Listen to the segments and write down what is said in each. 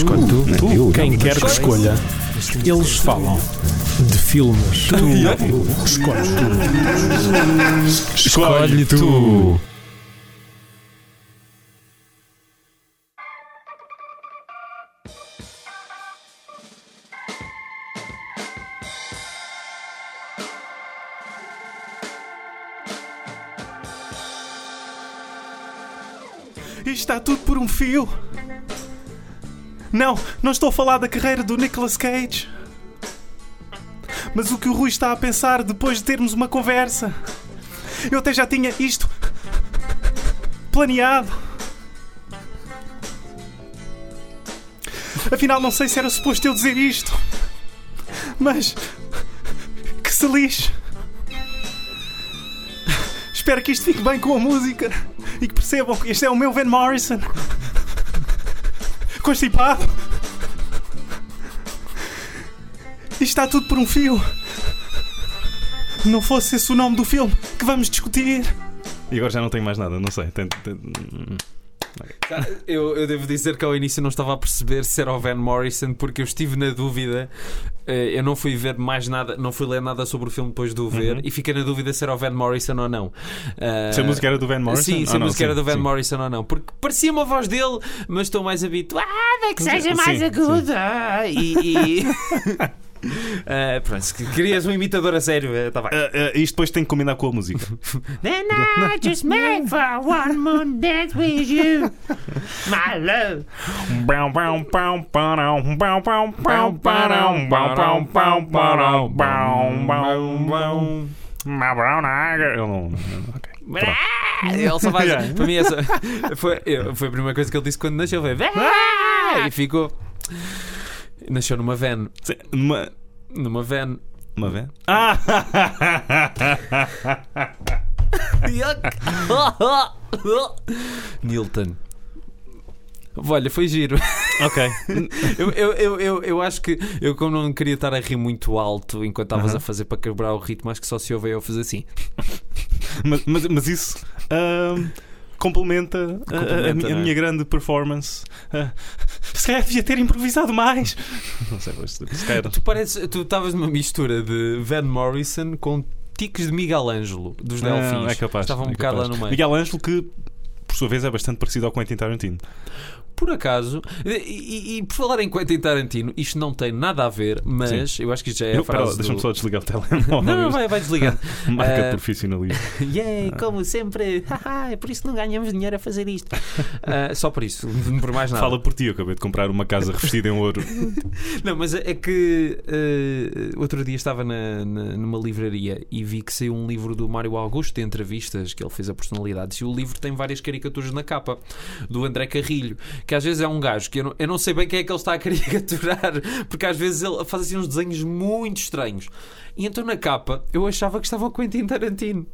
Escolhe tu. Tu. eu. Quem quer que escolha, eles falam de filmes. Tu escolhe tu. Escolhe tu. Está tudo por um fio. Não, não estou a falar da carreira do Nicolas Cage. Mas o que o Rui está a pensar depois de termos uma conversa. Eu até já tinha isto planeado. Afinal, não sei se era suposto eu dizer isto. Mas. Que se lixe. Espero que isto fique bem com a música e que percebam que este é o meu Van Morrison. Constipado. Isto está tudo por um fio. Não fosse esse o nome do filme que vamos discutir. E agora já não tenho mais nada, não sei. Tem- Eu, eu devo dizer que ao início não estava a perceber se era o Van Morrison, porque eu estive na dúvida. Eh, Eu não fui ver mais nada, não fui ler nada sobre o filme depois de o ver Uhum. e fiquei na dúvida se era o Van Morrison ou não. Eh, Se a música era do Van Morrison? Sim, se Ah, a não, música era sim, do Van sim. Morrison ou não, porque parecia uma voz dele, mas estou mais habituada a que seja Sim, mais sim. aguda. E. e... Eh, pronto, querias um imitador a sério, está bem. Ah, ah, isto depois tem que combinar com a música. Then I just made for one more dance with you, my love. Eu não. ok. Ele só faz. Yeah. Para mim, essa foi, eu- foi a primeira coisa que ele disse quando nasceu. Foi. E ficou. Nasceu numa van. Sim, Numa. Numa van. Uma van? Ah! Nilton. Olha, foi giro. ok. Eu, eu, eu, eu, eu acho que eu, como não queria estar a rir muito alto enquanto estavas a fazer para quebrar o ritmo, acho que só se ouve eu fazer assim. Mas, mas, mas isso ahm, complementa, a- a- a, Complementa, minha- não é? minha grande performance. Ah, se calhar devia ter improvisado mais. Não sei, mas se calhar. Tu pareces, tu estavas numa mistura de Van Morrison com tiques de Miguel Ângelo, dos Delfins. Ah, é capaz. Estava um é bocado lá capaz. no meio. Miguel Ângelo, que por sua vez é bastante parecido ao Quentin Tarantino. Por acaso, e, e- por falar em Quentin Tarantino, isto não tem nada a ver, mas eu acho que isto já é a Eu- lá, frase. Deixa-me só desligar o telemóvel. Não, não, vai, vai desligando. Marca de Eh, profissionalismo. Yay, como sempre. É por isso não ganhamos dinheiro a fazer isto. Ah, só por isso, por mais nada. Fala por ti, eu acabei de comprar uma casa revestida em ouro. Não, mas é que eh, outro dia estava na- na- numa livraria e vi que saiu um livro do Mário Augusto de entrevistas que ele fez a personalidades e o livro tem várias caricaturas na capa do André Carrilho, que às vezes é um gajo que eu não, eu não sei bem quem é que ele está a caricaturar, porque às vezes ele faz assim uns desenhos muito estranhos. E então na capa eu achava que estava o Quentin Tarantino.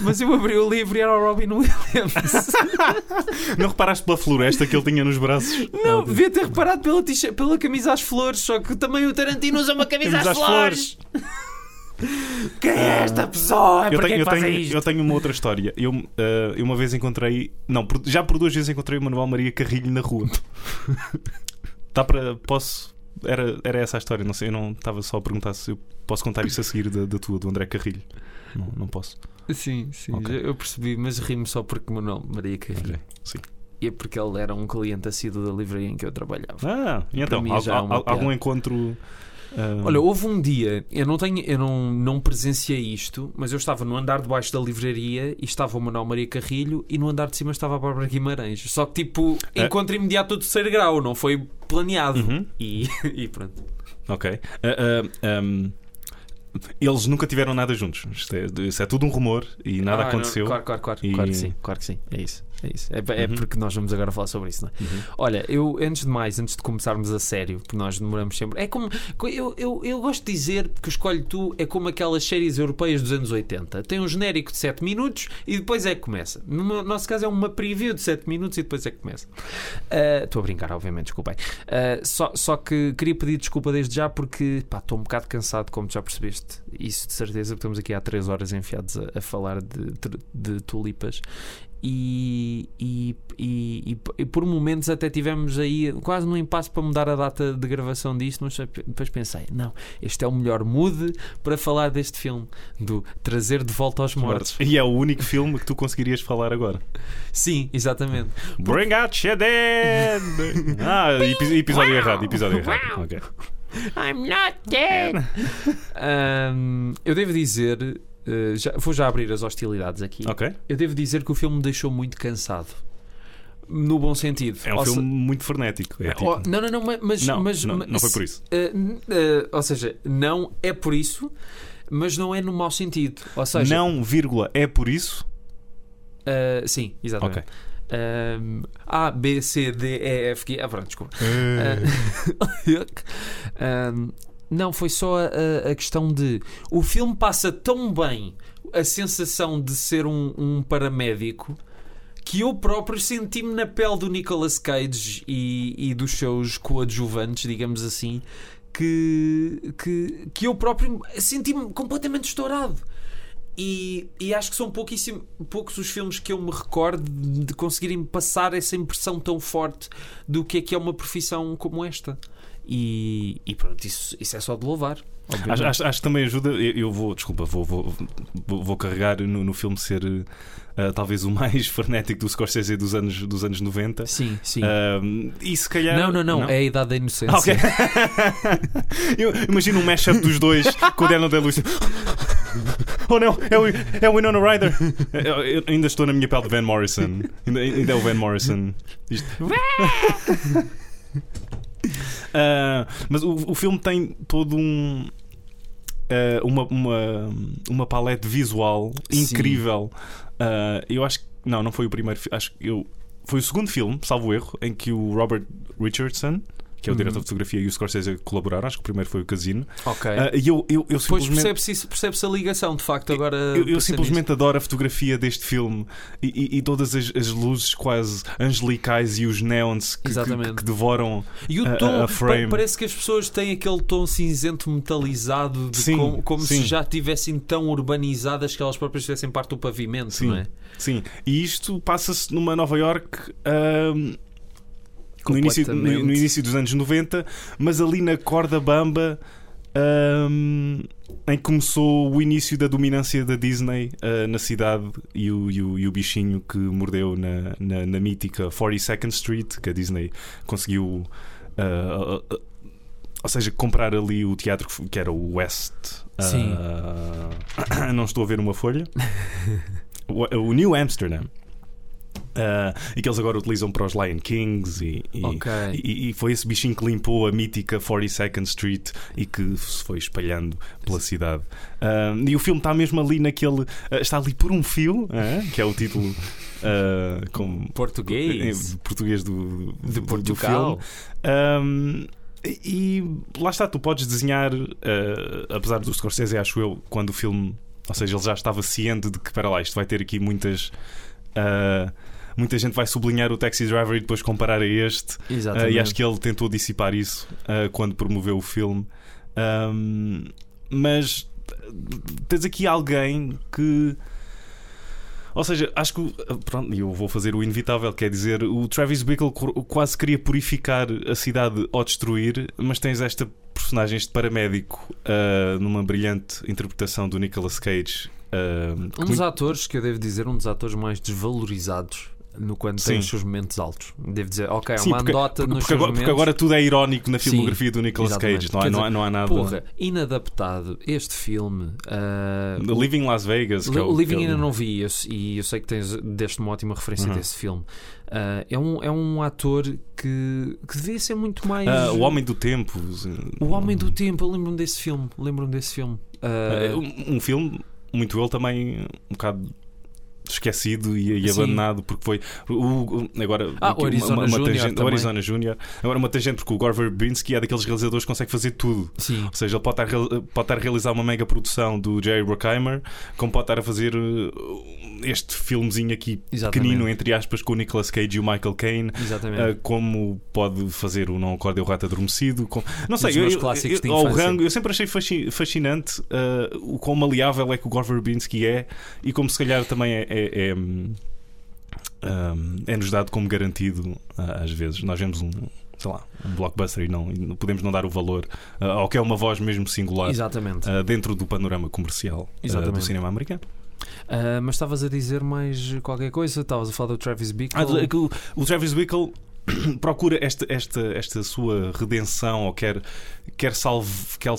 Mas eu abri o livro e era o Robin Williams. Não reparaste pela floresta que ele tinha nos braços? Não, devia ter reparado pela, pela camisa às flores, só que também o Tarantino usa uma camisa às, Camisa às flores. Quem é esta pessoa? Eu tenho, eu, tenho, isto? eu tenho uma outra história. Eu, eh, eu uma vez encontrei. Não, por- já por duas vezes encontrei o Manuel Maria Carrilho na rua. Dá para. Posso. Era, era essa a história, não sei. Eu não estava só a perguntar se eu posso contar isso a seguir da, da tua, do André Carrilho. Não, não posso. Sim, sim, Ok. eu percebi, mas ri-me só porque Manuel Maria Carrilho. Ok, sim. E é porque ele era um cliente assíduo da livraria em que eu trabalhava. Ah, e então? mim al- é al- algum encontro. Ah, Olha, houve um dia, eu não tenho, eu não, não presenciei isto, mas eu estava no andar de baixo da livraria e estava o Manuel Maria Carrilho e no andar de cima estava a Bárbara Guimarães. Só que tipo, É. encontro imediato do terceiro grau, não foi planeado. uhum, E, e pronto. Ok. Ah, ah, ahm, eles nunca tiveram nada juntos. Isto é, isso é tudo um rumor e nada Ah, não, aconteceu. claro, claro, claro, E- claro que sim, claro que sim. É isso. É, isso. É, é Uhum. porque nós vamos agora falar sobre isso, não é? Uhum. Olha, eu antes de mais, antes de começarmos a sério, porque nós demoramos sempre. É como. Eu, eu, eu gosto de dizer que o Escolhe Tu é como aquelas séries europeias dos anos 80. Tem um genérico de 7 minutos e depois é que começa. No nosso caso é uma preview de 7 minutos e depois é que começa. Ah, Estou a brincar, obviamente, desculpem. Ah, só, só que queria pedir desculpa desde já porque estou um bocado cansado, como tu já percebeste. Isso de certeza, porque estamos aqui há 3 horas enfiados a, a falar de, de tulipas. E, e, e, e- por momentos até tivemos aí quase num impasse para mudar a data de gravação disto, mas depois pensei, não, este é o melhor mood para falar deste filme, do trazer de volta aos mortos. E é o único filme que tu conseguirias falar agora. Sim, exatamente. Bring out dead! Ah, epi- episódio errado, episódio errado. Ok. I'm not dead. Ahm, eu devo dizer, eh, já- vou já abrir as hostilidades aqui. Eu devo dizer que o filme me deixou muito cansado. No bom sentido. É um Ou filme se- muito frenético. É tipo... Oh, não, não, não, ma- mas. não, mas, não, mas- não foi por isso. n- eh, ou seja, não é por isso, mas não é no mau sentido. Ou seja, Não, vírgula, é por isso. sim, exatamente. Ahm, A, B, C, D, E, F, G. Ah, pronto, desculpa. Ah, ahm, não, foi só a, a- questão de. O filme passa tão bem a sensação de ser um, um paramédico que eu próprio senti-me na pele do Nicolas Cage e, e dos seus coadjuvantes, digamos assim, que, que, que eu próprio senti-me completamente estourado. E, e acho que são pouquíssimo, poucos os filmes que eu me recordo de conseguirem passar essa impressão tão forte do que é que é uma profissão como esta. E, e pronto, isso, isso é só de louvar. Acho, acho- acho que também ajuda. Eu, eu vou, desculpa, vou, vou, vou, carregar no, no filme ser eh, talvez o mais frenético do Scorsese dos anos, dos anos 90. Sim, sim. Ah, e se calhar. não, não, não, É a idade da inocência. Ah, ok. Eu imagino um mashup dos dois com o Daniel Day-Lewis. Oh não, é o, é o Winona Ryder. Eu, eu ainda estou na minha pele de Van Morrison. Ainda, ainda é o Van Morrison. Isto- Ah, mas o, o filme tem todo um. ah, uma, uma, uma palete visual Sim. incrível. Ah, eu acho que. Não, não foi o primeiro. Acho que eu. Foi o segundo filme, salvo erro, em que o Robert Richardson, que é o Uhum. diretor de fotografia, e o Scorsese colaboraram. Acho que o primeiro foi o Casino. Ok. Ah, e eu, eu, eu Depois simplesmente. percebe-se percebe a ligação, de facto, agora. Eu, eu simplesmente adoro a fotografia deste filme e, e- e todas as, as luzes quase angelicais e os neons que, que- que devoram. E o a- tom, a frame. pa- parece que as pessoas têm aquele tom cinzento metalizado, de Sim, como, como sim. se já tivessem tão urbanizadas que elas próprias fizessem parte do pavimento, Sim. não é? Sim, e isto passa-se numa Nova York. ahm, no início, no, no início dos anos 90, mas ali na corda bamba ahm, em que começou o início da dominância da Disney ah, na cidade e o, e o- e o bichinho que mordeu na, na, na mítica 42nd Street, que a Disney conseguiu. ah, ah, ou seja, comprar ali o teatro que era o West. Sim. não estou a ver uma folha. o, o New Amsterdam. Ah, e que eles agora utilizam para os Lion Kings e, e, Ok. e- e foi esse bichinho que limpou a mítica 42nd Street e que se foi espalhando pela cidade. Ah, e o filme está mesmo ali naquele. ah, está ali por um fio, que é o título com, Português. português do, do, De do Portugal. filme. Um, e lá está, tu podes desenhar, uh, apesar do Scorsese, acho eu, quando o filme, ou seja, ele já estava ciente de que, para lá, isto vai ter aqui muitas. uh, muita gente vai sublinhar o Taxi Driver e depois comparar a este. Uh, e acho que ele tentou dissipar isso uh, quando promoveu o filme. Um, mas tens aqui alguém que. Ou seja, acho que. uh, Pronto, eu vou fazer o inevitável, quer dizer, o Travis Bickle qu- quase queria purificar a cidade ao destruir, mas tens esta personagem, este paramédico, uh, numa brilhante interpretação do Nicolas Cage. uh, Um dos atores, que eu devo dizer, um dos atores mais desvalorizados no quando tem Sim. os seus momentos altos. Devo dizer, ok, é Sim, uma porque, andota porque- nos porque agora, porque agora tudo é irónico na Sim, filmografia do Nicolas exatamente. Cage, não Quer não, há, não há nada. Porra, inadaptado, este filme. The Living Las Vegas. que é o Living que é ainda não vi eu- e eu sei que tens deste uma ótima referência Uhum. desse filme. Ah, é, um, é um ator que, que devia ser muito mais. Ah, o Homem do Tempo. O Homem do Tempo, eu lembro-me desse filme. Lembro-me desse filme. Ah, um, um filme, muito ele também, um bocado esquecido e, e abandonado porque foi o, o- agora Ah, o Arizona Júnior tangente, o. Arizona Júnior agora uma tangente porque o Gore Verbinski é daqueles realizadores que consegue fazer tudo sim. ou seja, ele pode estar, pode estar a realizar uma mega produção do Jerry Bruckheimer como pode estar a fazer uh, este filmezinho aqui Exatamente. pequenino entre aspas com o Nicolas Cage e o Michael Caine Exatamente. Uh, como pode fazer o Não Acorde o Rato Adormecido. com- Não sei, eu, eu, eu, infância. rango, eu sempre achei fasci- fascinante uh, o quão maleável é que o Gore Verbinski é e como se calhar também é, é, é, hum, um, é-nos dado como garantido às vezes. Nós vemos um, sei lá, um blockbuster e não, e podemos não dar o valor ah, ao que é uma voz mesmo singular ah, dentro do panorama comercial ah, do cinema americano. Ah, mas estavas a dizer mais qualquer coisa? Estavas a falar do Travis Bickle? Ah, é o, o Travis Bickle procura esta, esta, esta sua redenção ou quer, quer, salve, quer,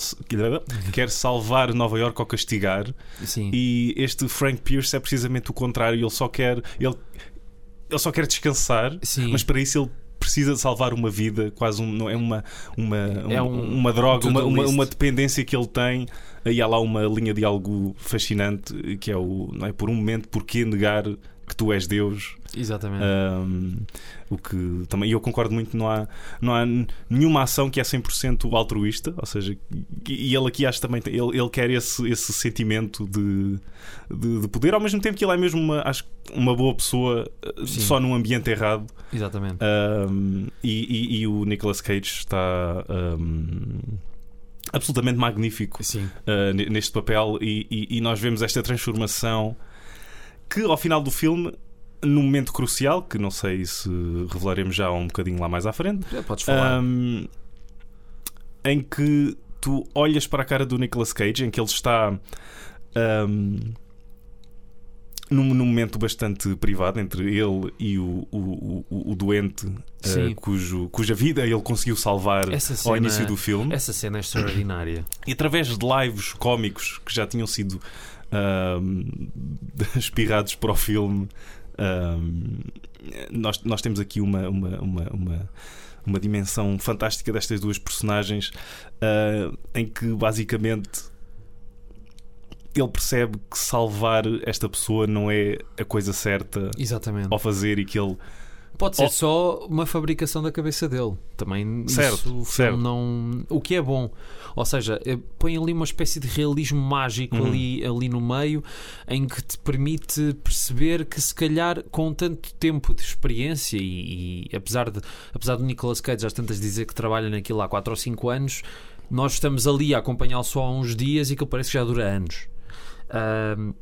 quer salvar Nova York ao castigar Sim. e este Frank Pierce é precisamente o contrário ele só quer ele, ele só quer descansar Sim. mas para isso ele precisa de salvar uma vida quase um, não é uma uma, É uma, um uma droga uma, uma, uma dependência que ele tem e há lá uma linha de algo fascinante que é o não é por um momento porquê negar que tu és Deus Exatamente. um, o que também e eu concordo muito, não há, não há nenhuma ação que é 100% altruísta, ou seja, e ele aqui acho também ele, ele quer esse, esse sentimento de, de, de poder, ao mesmo tempo que ele é mesmo uma, acho, uma boa pessoa, uh, Sim. só num ambiente errado. Exatamente. Um, e, e- e o Nicolas Cage está um, absolutamente magnífico uh, ne- neste papel e, e- e nós vemos esta transformação que ao final do filme num momento crucial que não sei se revelaremos já um bocadinho lá mais à frente Já podes falar. um, em que tu olhas para a cara do Nicolas Cage em que ele está um, num, num momento bastante privado entre ele e o, o, o, o doente uh, cujo, cuja vida ele conseguiu salvar Essa ao cena- início do filme Essa cena é extraordinária. e através de lives cómicos que já tinham sido ahm, espirrados para o filme, ahm, nós, nós temos aqui uma, uma, uma, uma, uma dimensão fantástica destas duas personagens ah, em que basicamente ele percebe que salvar esta pessoa não é a coisa certa Exatamente. ao fazer e que ele Pode ser Oh. só uma fabricação da cabeça dele. Também Certo, isso certo. não. O que é bom. Ou seja, eh, põe ali uma espécie de realismo mágico Uhum. ali, ali no meio em que te permite perceber que se calhar com tanto tempo de experiência e, e apesar, de, apesar do Nicolas Cage às tantas dizer que trabalha naquilo há 4 ou 5 anos, nós estamos ali a acompanhá-lo só há uns dias e que parece que já dura anos. Ahm,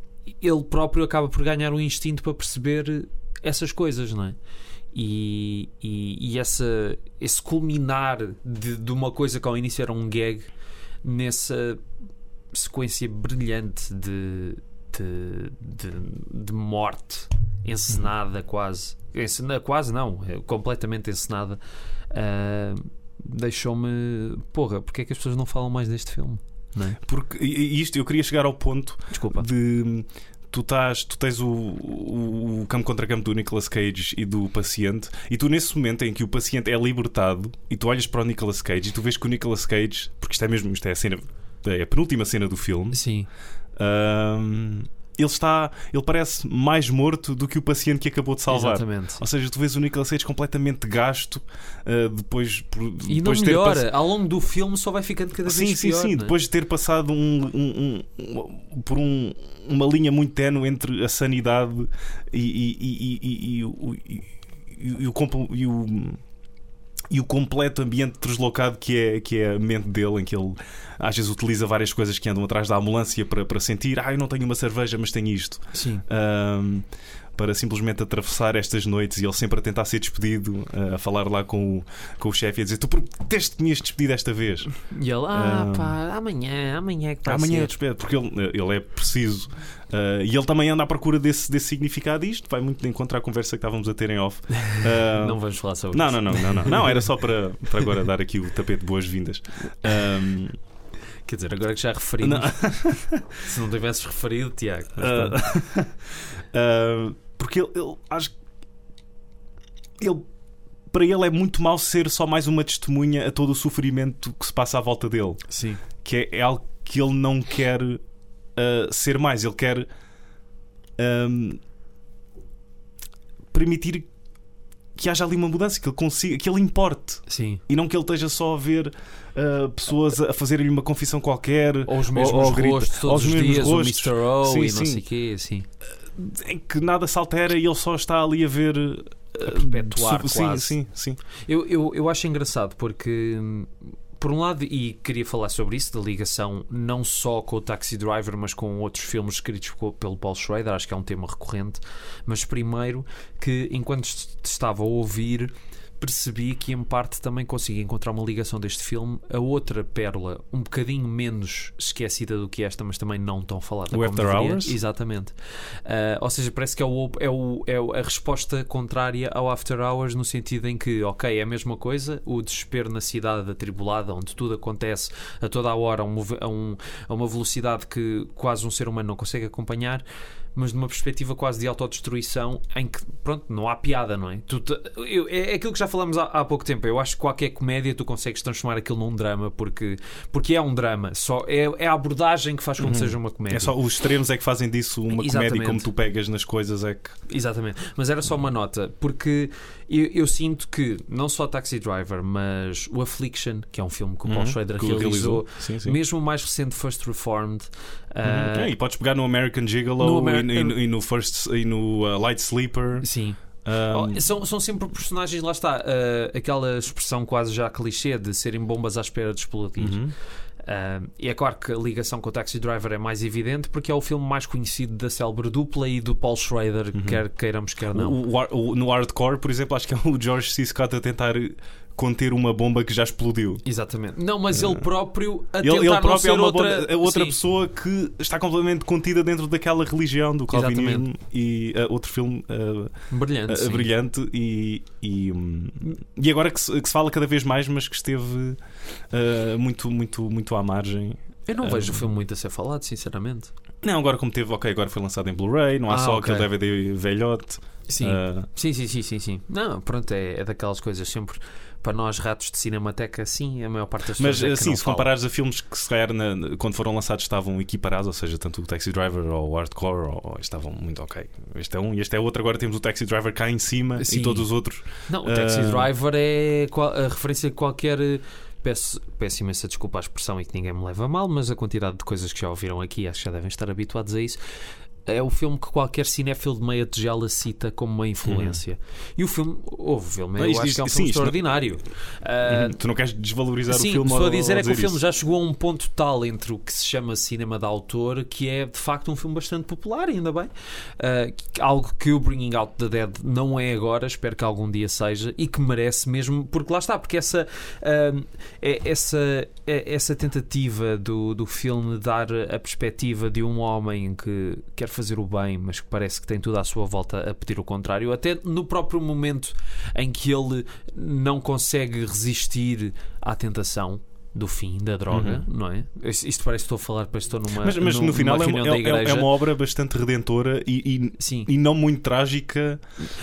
ele próprio acaba por ganhar um instinto para perceber essas coisas, não é? E, e, e essa, esse culminar de, de uma coisa que ao início era um gag nessa sequência brilhante de, de, de, de morte encenada quase encenada, quase não, é completamente encenada ah, deixou-me porra, porque é que as pessoas não falam mais deste filme? É? porque isto eu queria chegar ao ponto Desculpa. de tu, estás, tu tens o, o, o campo contra campo do Nicolas Cage e do paciente, e tu, nesse momento em que o paciente é libertado, e tu olhas para o Nicolas Cage e tu vês que o Nicolas Cage, porque isto é mesmo, isto é a cena, é a penúltima cena do filme, Sim, ahm, ele está, ele parece mais morto do que o paciente que acabou de salvar. exatamente. Ou seja, tu vês o Nicolas Cage completamente gasto ah, depois, por- E não depois de ter melhora, pass- ao longo do filme só vai ficando cada Sim, vez sim, pior. sim. não é? Depois de ter passado um- um- um- por um- uma linha muito tenue entre a sanidade e, e- e- e- o- o e o completo ambiente deslocado que é, que é a mente dele, em que ele às vezes utiliza várias coisas que andam atrás da ambulância para, para sentir, ah, eu não tenho uma cerveja, mas tenho isto. Sim. Ahm, para simplesmente atravessar estas noites e ele sempre a tentar ser despedido, a falar lá com o, com o chefe e a dizer: Tu proteste que me ias despedir desta vez. E ele, ah, Ah. pá, amanhã, amanhã é que vai Amanhã ser. despedo, porque ele, ele é preciso. Ah, e ele também anda à procura desse, desse significado. E isto vai muito de encontro à conversa que estávamos a ter em off. Ah, Não vamos falar sobre não, isso. não, não, não, não, não. Era só para, para agora dar aqui o tapete de boas-vindas. Ahm, Quer dizer, agora que já referimos, não, se não tivesses referido, Tiago. pronto. Porque ele, ele acho que ele para ele é muito mau ser só mais uma testemunha a todo o sofrimento que se passa à volta dele. Sim. que é, é algo que ele não quer uh, ser mais. Ele quer um, permitir que haja ali uma mudança, que ele consiga, que ele importe Sim. e não que ele esteja só a ver uh, pessoas a fazerem-lhe uma confissão qualquer Ou os mesmos ou grita- rostos ou os os mesmos dias, rostos. o Mr. O Sim, e não sim. sei o quê, assim. Em que nada se altera e ele só está ali a ver A perpetuar sim, quase. sim, sim. Eu, eu, eu acho engraçado porque por um lado, e queria falar sobre isso, da ligação não só com o Taxi Driver, mas com outros filmes escritos pelo Paul Schrader, acho que é um tema recorrente. Mas primeiro, que enquanto est- estava a ouvir, percebi que em parte também consegui encontrar uma ligação deste filme a outra pérola, um bocadinho menos esquecida do que esta, mas também não tão falada. O After deveria. Hours? Exatamente. Ah, ou seja, parece que é, o, é, o, é a resposta contrária ao After Hours, no sentido em que, ok, é a mesma coisa, o desespero na cidade atribulada, onde tudo acontece a toda a hora, a, um a um- a uma velocidade que quase um ser humano não consegue acompanhar. Mas numa perspectiva quase de autodestruição, em que, pronto, não há piada, não é? Tu eu- é é aquilo que já falamos há, há pouco tempo. Eu acho que qualquer comédia tu consegues transformar aquilo num drama, porque, porque é um drama. Só é, é a abordagem que faz com que seja uma comédia. É só os extremos é que fazem disso uma Exatamente. comédia como tu pegas nas coisas é que Exatamente, mas era só uma nota, porque eu, eu sinto que não só Taxi Driver, mas o Affliction, que é um filme que o Paul Uhum, Schrader que realizou, Sim, sim. mesmo o mais recente First Reformed, Uhum. ah, e podes pegar no American Gigolo no e Amer- no- e, no, e no First e no uh, Light Sleeper. sim, Um, Oh, são, são sempre personagens, lá está, ah, aquela expressão quase já clichê de serem bombas à espera de explodir. uhum. Ah, e é claro que a ligação com o Taxi Driver é mais evidente porque é o filme mais conhecido da célebre dupla e do Paul Schrader, Uhum. quer queiramos, quer não. O- o- o- no hardcore, por exemplo, acho que é o George C. Scott a tentar conter uma bomba que já explodiu. Exatamente. Não, mas ele próprio a Ele, ele próprio é uma outra, outra, outra Sim. pessoa que está completamente contida dentro daquela religião do calvinismo e uh, outro filme uh, Brilhante. uh, brilhante e, e, hum, e agora que se, que se fala cada vez mais, mas que esteve muito, muito, muito à margem. Eu não vejo o filme muito a ser falado, sinceramente. Não, agora como teve, ok, agora foi lançado em Blu-ray, não há Ah, só ok. aquele DVD velhote. Sim. Sim, sim, sim, sim, sim. Não, pronto, é, é daquelas coisas sempre para nós ratos de cinemateca, sim, a maior parte das pessoas Mas é assim, se comparares a filmes que se calhar na- quando foram lançados estavam equiparados, ou seja, tanto o Taxi Driver ou o Hardcore, ou, estavam muito ok. Este é um e este é outro, agora temos o Taxi Driver cá em cima Sim. e todos os outros. Não, o Taxi Ah. Driver é a referência a qualquer. Peço, peço imensa desculpa à expressão e que ninguém me leva a mal, mas a quantidade de coisas que já ouviram aqui, acho que já devem estar habituados a isso. É o filme que qualquer cinéfilo de meia tigela cita como uma influência. E o filme, houve o filme, Ah, eu acho que é um isto- filme sim, isto não- extraordinário. Ah, Uhum. tu não queres desvalorizar Sim, o filme o que estou a dizer é que o filme isso. já chegou a um ponto tal entre o que se chama cinema de autor, que é de facto um filme bastante popular, ainda bem. Uh, algo que o Bringing Out the Dead não é agora, espero que algum dia seja, e que merece mesmo, porque lá está, porque essa, uh, é- essa, é- essa tentativa do, do filme dar a perspectiva de um homem que quer fazer o bem, mas que parece que tem tudo à sua volta a pedir o contrário, até no próprio momento em que ele não consegue resistir à tentação do fim da droga, não é? Isto parece que estou a falar, parece que estou numa, Uhum. Mas, mas num- no final é, é- igreja. é uma obra bastante redentora e, Sim, e, e não muito trágica.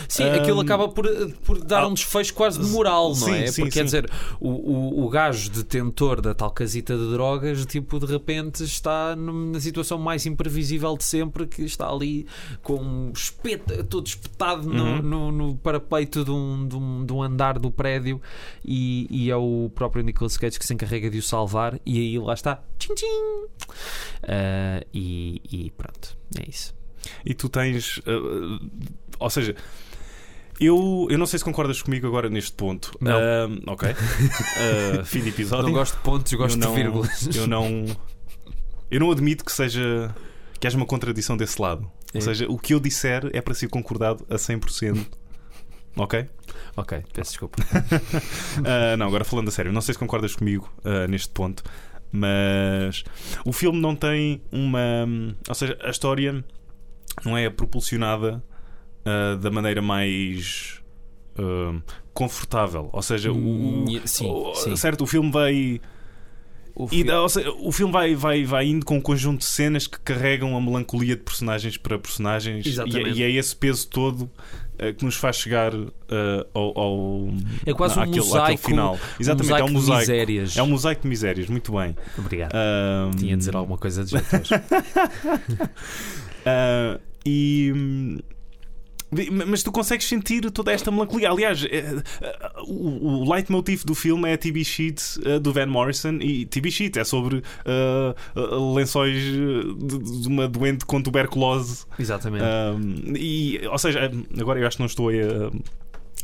sim Ahm, aquilo acaba por, por dar ah, um desfecho quase de moral, não sim, é? sim, Porque quer dizer, o, o, o gajo detentor da tal casita de drogas, tipo, de repente está na situação mais imprevisível de sempre, que está ali com um espeto, todo espetado no, Uhum. no, no parapeito de um, de, um, de um andar do prédio e, e é o próprio Nicolas Cage que se encarrega de o salvar e aí lá está. Tchim, tchim. Ah, e, e pronto, é isso. E tu tens. uh, uh, ou seja. Eu, eu não sei se concordas comigo agora neste ponto. Não. Ahm, ok. Uh, fim de episódio. Não gosto de pontos, gosto eu não, de vírgulas. Eu não. Eu não admito que seja. que haja uma contradição desse lado. É. Ou seja, o que eu disser é para ser concordado a 100%. Ok? Ok, peço desculpa. Ah, não, agora falando a sério, não sei se concordas comigo ah, neste ponto, mas o filme não tem uma. Ou seja, a história não é propulsionada ah, da maneira mais. confortável, ou seja, o, Hum, sim, o- sim. certo, o filme vai O e, filme- ou seja, o filme vai, vai, vai indo com um conjunto de cenas que carregam a melancolia de personagens para personagens e é, Exatamente. e é esse peso todo eh, que nos faz chegar eh, ao, ao- É quase um àquele- àquele mosaico- final. Exatamente, é um de mosaico. misérias. É um mosaico de misérias, muito bem. Obrigado. Tinha de dizer alguma coisa de jeito ah, e. Mas tu consegues sentir toda esta melancolia. Aliás, eh, eh, o, o leitmotiv do filme é a TB Sheet eh, do Van Morrison. E TB Sheet é sobre eh, lençóis de, uma doente com tuberculose. Exatamente. Um, e, ou seja, agora eu acho que não estou a,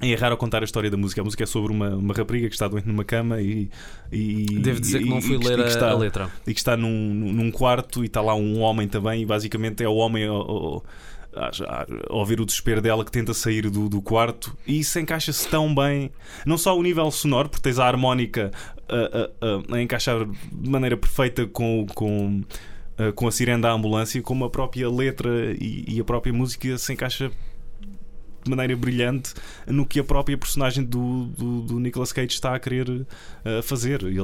errar ao contar a história da música. A música é sobre uma, uma rapariga que está doente numa cama e. e Devo dizer que não e- fui e que- ler e a, está, a letra. e que está num, num quarto e está lá um homem também, e basicamente é o homem a, a- a- a ouvir o desespero dela que tenta sair do, do quarto, e isso encaixa-se tão bem, não só o nível sonoro, porque tens a harmónica a, a- a- a encaixar de maneira perfeita com. com com a sirene da ambulância, como a própria letra e, e a própria música se encaixa de maneira brilhante no que a própria personagem do, do, do Nicolas Cage está a querer eh, fazer. Ele,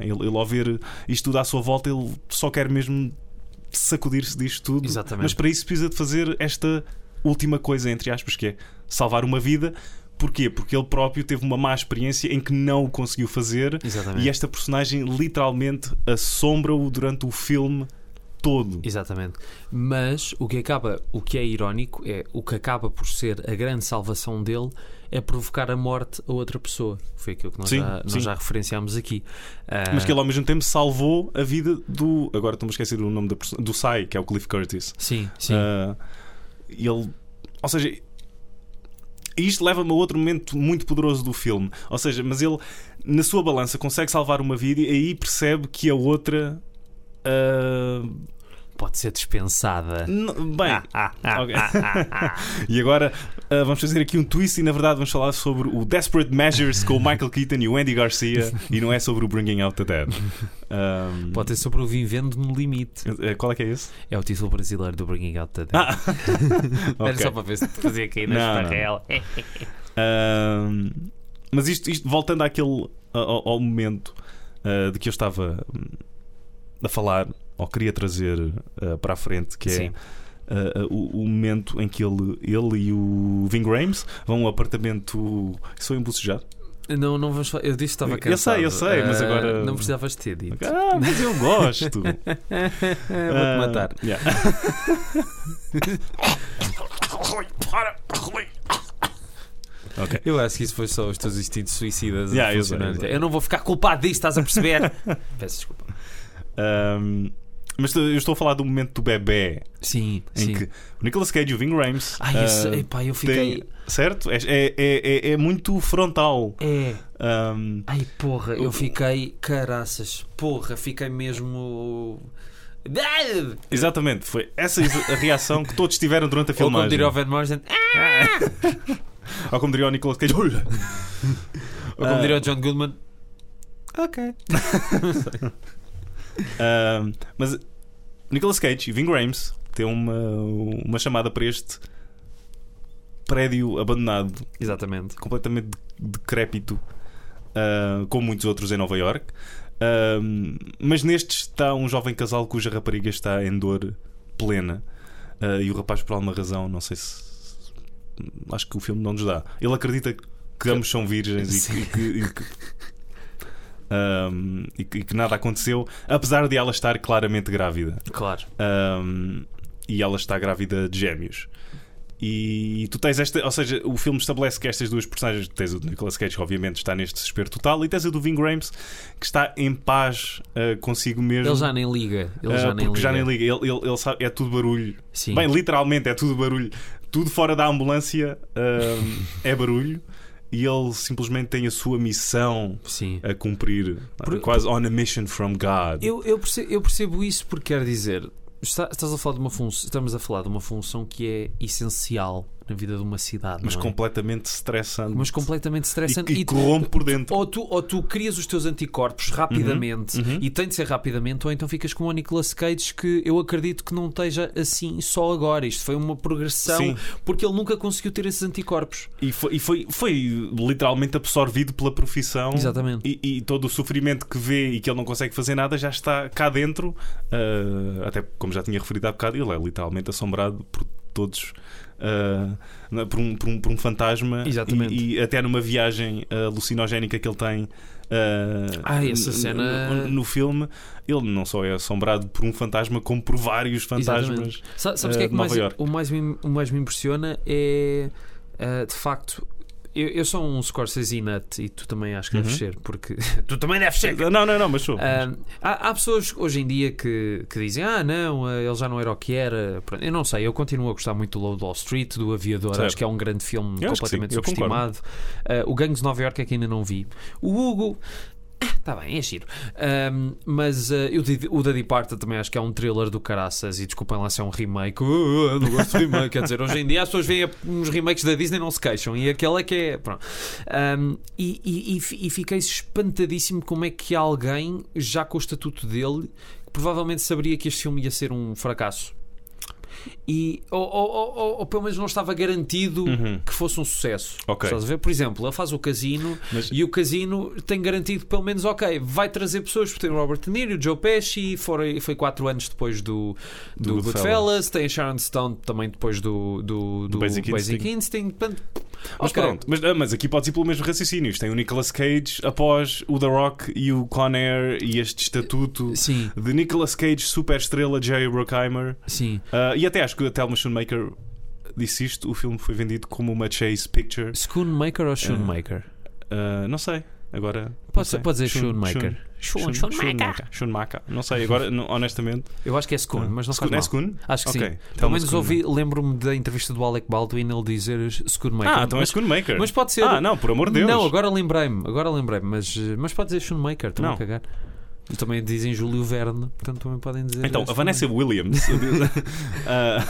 é? ele, ele, ao ver isto tudo à sua volta, ele só quer mesmo sacudir-se disto tudo. Exatamente. Mas para isso precisa de fazer esta última coisa, entre aspas, que é salvar uma vida. Porquê? Porque ele próprio teve uma má experiência em que não o conseguiu fazer Exatamente. e esta personagem literalmente assombra-o durante o filme todo. Exatamente. Mas o que acaba, o que é irónico é o que acaba por ser a grande salvação dele é provocar a morte a outra pessoa. Foi aquilo que nós, Sim, já, nós já referenciámos aqui. Ah, Mas que ele ao mesmo tempo salvou a vida do. Agora estou-me a esquecer o nome da perso- do Sai, que é o Cliff Curtis. Sim, sim. E ele. Ou seja. e Isto leva-me a outro momento muito poderoso do filme. Ou seja, mas ele, na sua balança, consegue salvar uma vida e aí percebe que a outra. Ah, Pode ser dispensada. bem, Ah, ok. e agora ah, vamos fazer aqui um twist e na verdade vamos falar sobre o Desperate Measures com o Michael Keaton e o Andy Garcia e não é sobre o Bringing Out the Dead. Um, Pode ser sobre o Vivendo no Limite. eh, Qual é que é esse? É o título brasileiro do Bringing Out the Dead. Ah, Era ok. só para ver se te fazia cair na esparrela. Ahm, mas isto, isto, voltando àquele ao, ao momento ah, de que eu estava hum, a falar, ou queria trazer ah, para a frente, que é Sim. ah, o, o momento em que ele, ele e o Ving vão a um apartamento. Isso foi embocejado? Não, não vamos falar. Eu disse que estava Eu cansado. sei, eu sei, mas agora- Não precisavas ter dito. Ah, mas eu gosto. Vou-te matar. yeah. ok. Eu acho que isso foi só os teus instintos suicidas. Yeah, eu sei, eu sei. eu não vou ficar culpado disso, estás a perceber? Peço desculpa. Ahm, mas eu estou a falar do momento do bebê Sim, em sim. que o Nicolas Cage e o Ving Rhames Ai, ah, epá, eu fiquei. têm- certo? É, é, é, é muito frontal. É. Ahm, Ai, porra, eu fiquei. Caraças, porra, fiquei mesmo. Ah! exatamente, foi essa a reação que todos tiveram durante a Ou como filmagem. diria o Van Morrison. Ou como diria o Nicolas Cage. Ou como Ah. diria o John Goodman. Ok. Ahm, mas Nicolas Cage e Ving Rhames têm uma, uma chamada para este prédio abandonado Exatamente. completamente de- decrépito, ah, como muitos outros em Nova York. Ahm, mas neste está um jovem casal cuja rapariga está em dor plena. Ah, e o rapaz, por alguma razão, não sei se. Acho que o filme não nos dá. Ele acredita que ambos são virgens e que. e que- e que- ahm, e que- e que nada aconteceu, apesar de ela estar claramente grávida. Claro. Um, e ela está grávida de gêmeos. E tu tens esta, ou seja, o filme estabelece que estas duas personagens, tens o do Nicolas Cage, que obviamente está neste desespero total, e tens a do Ving Rhames, que está em paz uh, consigo mesmo. Ele já nem liga. Ele uh, já nem porque liga. já nem liga. Ele, ele, ele sabe, é tudo barulho. Sim. Bem, literalmente é tudo barulho. Tudo fora da ambulância um, é barulho. E ele simplesmente tem a sua missão Sim. a cumprir, Por- quase on a mission from God. Eu, eu, percebo, eu percebo isso porque quer dizer, está- estás a falar de uma função, estamos a falar de uma função que é essencial na vida de uma cidade, mas é? completamente estressante. mas completamente estressante e, e corrompe por dentro. ou tu, ou tu crias os teus anticorpos rapidamente Uhum, uhum. e tem de ser rapidamente, ou então ficas com o Nicolas Cage que eu acredito que não esteja assim só agora. Isto foi uma progressão Sim. porque ele nunca conseguiu ter esses anticorpos. E, foi, e foi, foi literalmente absorvido pela profissão. Exatamente. E, e todo o sofrimento que vê e que ele não consegue fazer nada já está cá dentro. Ah, até como já tinha referido há bocado, ele é literalmente assombrado por todos. na- por, um, por, um, por um fantasma. E, e até numa viagem ah, alucinogénica que ele tem ah, Ah, essa cena- no, no filme ele não só é assombrado por um fantasma como por vários fantasmas Exatamente. Sabes o que é que mais, o, mais me, o mais me impressiona é de facto eu, eu sou um Scorsese nut e tu também acho que deves Uhum. ser, porque tu também deves ser. Não, não, não, mas sou. Ah, há, há pessoas hoje em dia que, que dizem: Ah, não, ah, ele já não era o que era. Eu não sei, eu continuo a gostar muito do Load Wall Street, do Aviador. Certo. Acho que é um grande filme Eu completamente subestimado. Ah, o Gangues de Nova York é que ainda não vi. O Hugo. Está bem, é giro. Ahm, mas ah, eu o da Departed também acho que é um thriller do caraças e desculpem lá se é um remake. Uh, eu não gosto de remake. Quer dizer, hoje em dia as pessoas veem uns remakes da Disney e não se queixam. E aquele é que é. Pronto. Ahm, e, e- e e fiquei espantadíssimo como é que alguém, já com o estatuto dele, provavelmente saberia que este filme ia ser um fracasso. E, ou, ou- ou- ou- pelo menos não estava garantido Uhum. que fosse um sucesso. Ok. Estás a ver? Por exemplo, ele faz o casino Mas- e o casino tem garantido pelo menos, ok, vai trazer pessoas, porque tem o Robert De Niro, o Joe Pesci, foi, foi quatro anos depois do, do, Do Goodfellas. Tem a Sharon Stone também depois do, do, do Basic Basic, Instinct. Instinct. Portanto, Mas ok. pronto, mas, ah, mas aqui podes ir pelo mesmo raciocínio. Isto Tem o Nicolas Cage após o The Rock e o Con Air e este estatuto Sim, de Nicolas Cage, super estrela, Jerry Bruckheimer. sim. Ah, e até acho que a Thelma Schoonmaker disse isto. O filme foi vendido como uma Chase Picture. Schoonmaker ou Schoonmaker? Ah, não sei. Agora. não Pode, sei. pode dizer Schoon- Schoonmaker. Schoon- Schoon- Schoonmaker. Schoonmaker. Não sei, agora, honestamente. Eu acho que é Schoon, mas não faz Schoon- é. Schoon? Acho que Ok. sim. Pelo Thelma menos ouvi, lembro-me da entrevista do Alec Baldwin ele dizer Schoonmaker. Ah, então é mas, Schoonmaker. mas pode ser. Ah, não, por amor de Deus. Não, agora lembrei-me, agora lembrei-me, mas, mas pode dizer Schoonmaker, estou a cagar. E também dizem Júlio Verne, portanto também podem dizer. Então, a. Vanessa Williams. Ah,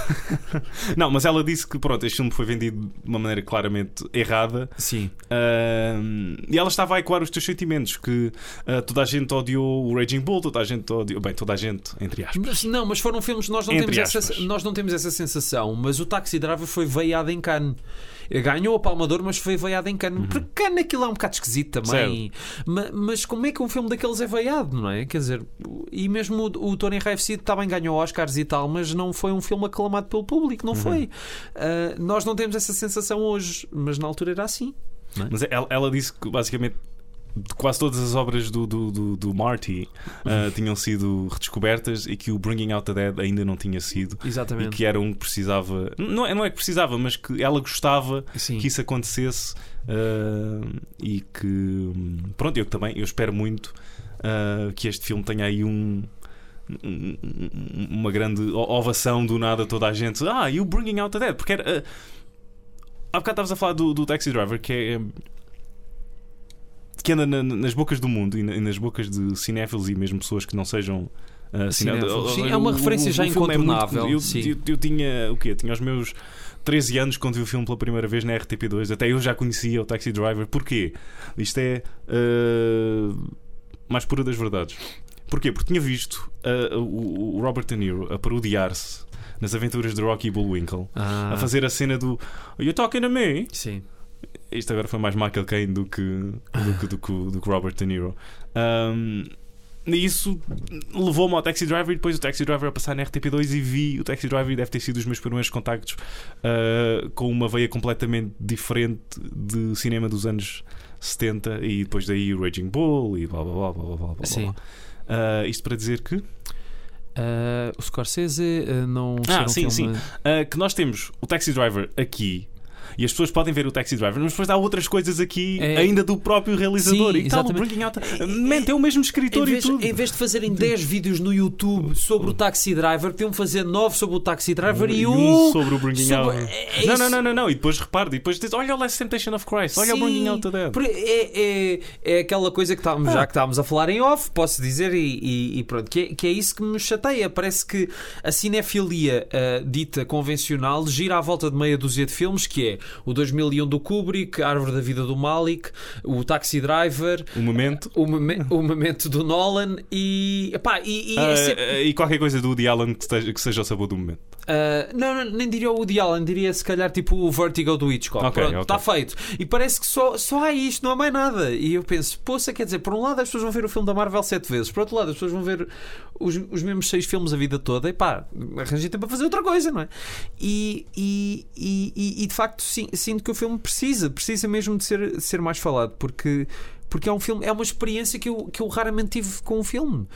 não, mas ela disse que pronto, este filme foi vendido de uma maneira claramente errada. Sim, Ah, e ela estava a ecoar os teus sentimentos: que ah, toda a gente odiou o Raging Bull, toda a gente odiou. Bem, toda a gente, entre aspas. Mas, não, mas foram filmes nós não Entre temos essa, nós não temos essa sensação, mas o Taxi Driver foi veiado em Cannes. Ganhou a Palma de Ouro, mas foi veiado em Cannes. Porque Cannes aquilo é um bocado esquisito também. Ma- Mas, como é que um filme daqueles é veiado, não é? Quer dizer, e mesmo o, o Tony Enraivecido também ganhou Oscars e tal, mas não foi um filme aclamado pelo público, não foi. Ah, nós não temos essa sensação hoje, mas na altura era assim. Mas ela, ela disse que basicamente quase todas as obras do, do, do, do Marty ah, tinham sido redescobertas e que o Bringing Out the Dead ainda não tinha sido. E Exatamente. que era um que precisava. Não é, não é que precisava, mas que ela gostava Sim. que isso acontecesse ah, e que. hum, Pronto, eu também eu espero muito ah, que este filme tenha aí um. um- um- Uma grande ovação do nada, toda a gente. Ah, e o Bringing Out the Dead? Porque era. ah, há bocado estavas a falar do, do Taxi Driver, que é. Que anda na- nas bocas do mundo e, na- e nas bocas de cinéfilos e mesmo pessoas que não sejam. Cinéfilos. Sim, o- é uma o- referência o já filme é muito- incontornável, eu, eu, eu tinha o quê? Eu tinha os meus 13 anos quando vi o filme pela primeira vez na RTP2. Até eu já conhecia o Taxi Driver. Porquê? Isto é ah, mais pura das verdades. Porquê? Porque tinha visto o, o Robert De Niro a parodiar-se nas aventuras de Rocky Bullwinkle Ah, a fazer a cena do Are you talking to me? Sim. Isto agora foi mais Michael Caine do que, do que, do que, do que Robert De Niro. Um, e isso levou-me ao Taxi Driver e depois o Taxi Driver a passar na RTP2 e vi o Taxi Driver e deve ter sido os meus primeiros contactos uh, com uma veia completamente diferente de cinema dos anos 70 e depois daí o Raging Bull e blá blá blá blá blá blá. blá. Sim. Uh, isto para dizer que, Ah, o Scorsese não Ah, sim, filme... uh, que nós temos o Taxi Driver aqui e as pessoas podem ver o Taxi Driver, mas depois há outras coisas aqui É- ainda do próprio realizador. Sim, e tal, o exatamente. Out. Man, tem o mesmo escritor Em vez, e tudo. em vez de fazerem 10 vídeos no YouTube sobre o Taxi Driver, podiam fazer 9 sobre o Taxi Driver e, E um sobre o Bringing sobre- Out. é- é não, não, não, não, não. E depois repare, depois diz: Olha o Last Temptation of Christ, olha o Sim, Bringing Out the Dead. É, é, é aquela coisa que estávamos, Ah. já que estávamos a falar em off, posso dizer, e, e- e pronto, que é, que é isso que me chateia. Parece que a cinefilia ah, dita convencional gira à volta de meia dúzia de filmes, que é o 2001 do Kubrick, a Árvore da Vida do Malik, o Taxi Driver, Um momento. o, Meme- o Memento do Nolan e. Epá, e, e é ah, sempre- e qualquer coisa do Woody Allen que, esteja- que seja o sabor do momento. Uh, não, nem diria o Woody Allen, diria se calhar tipo o Vertigo do Hitchcock. Ok, Pronto, está feito. E parece que só, só há isto, não há mais nada. E eu penso, poça, quer dizer, por um lado as pessoas vão ver o filme da Marvel sete vezes, por outro lado as pessoas vão ver os, os mesmos seis filmes a vida toda e pá, arranjei tempo para fazer outra coisa, não é? E, e, e, e- e, de facto sim- sinto que o filme precisa, precisa mesmo de ser, de ser mais falado, porque, porque é um filme, é uma experiência que eu, que eu raramente tive com um filme.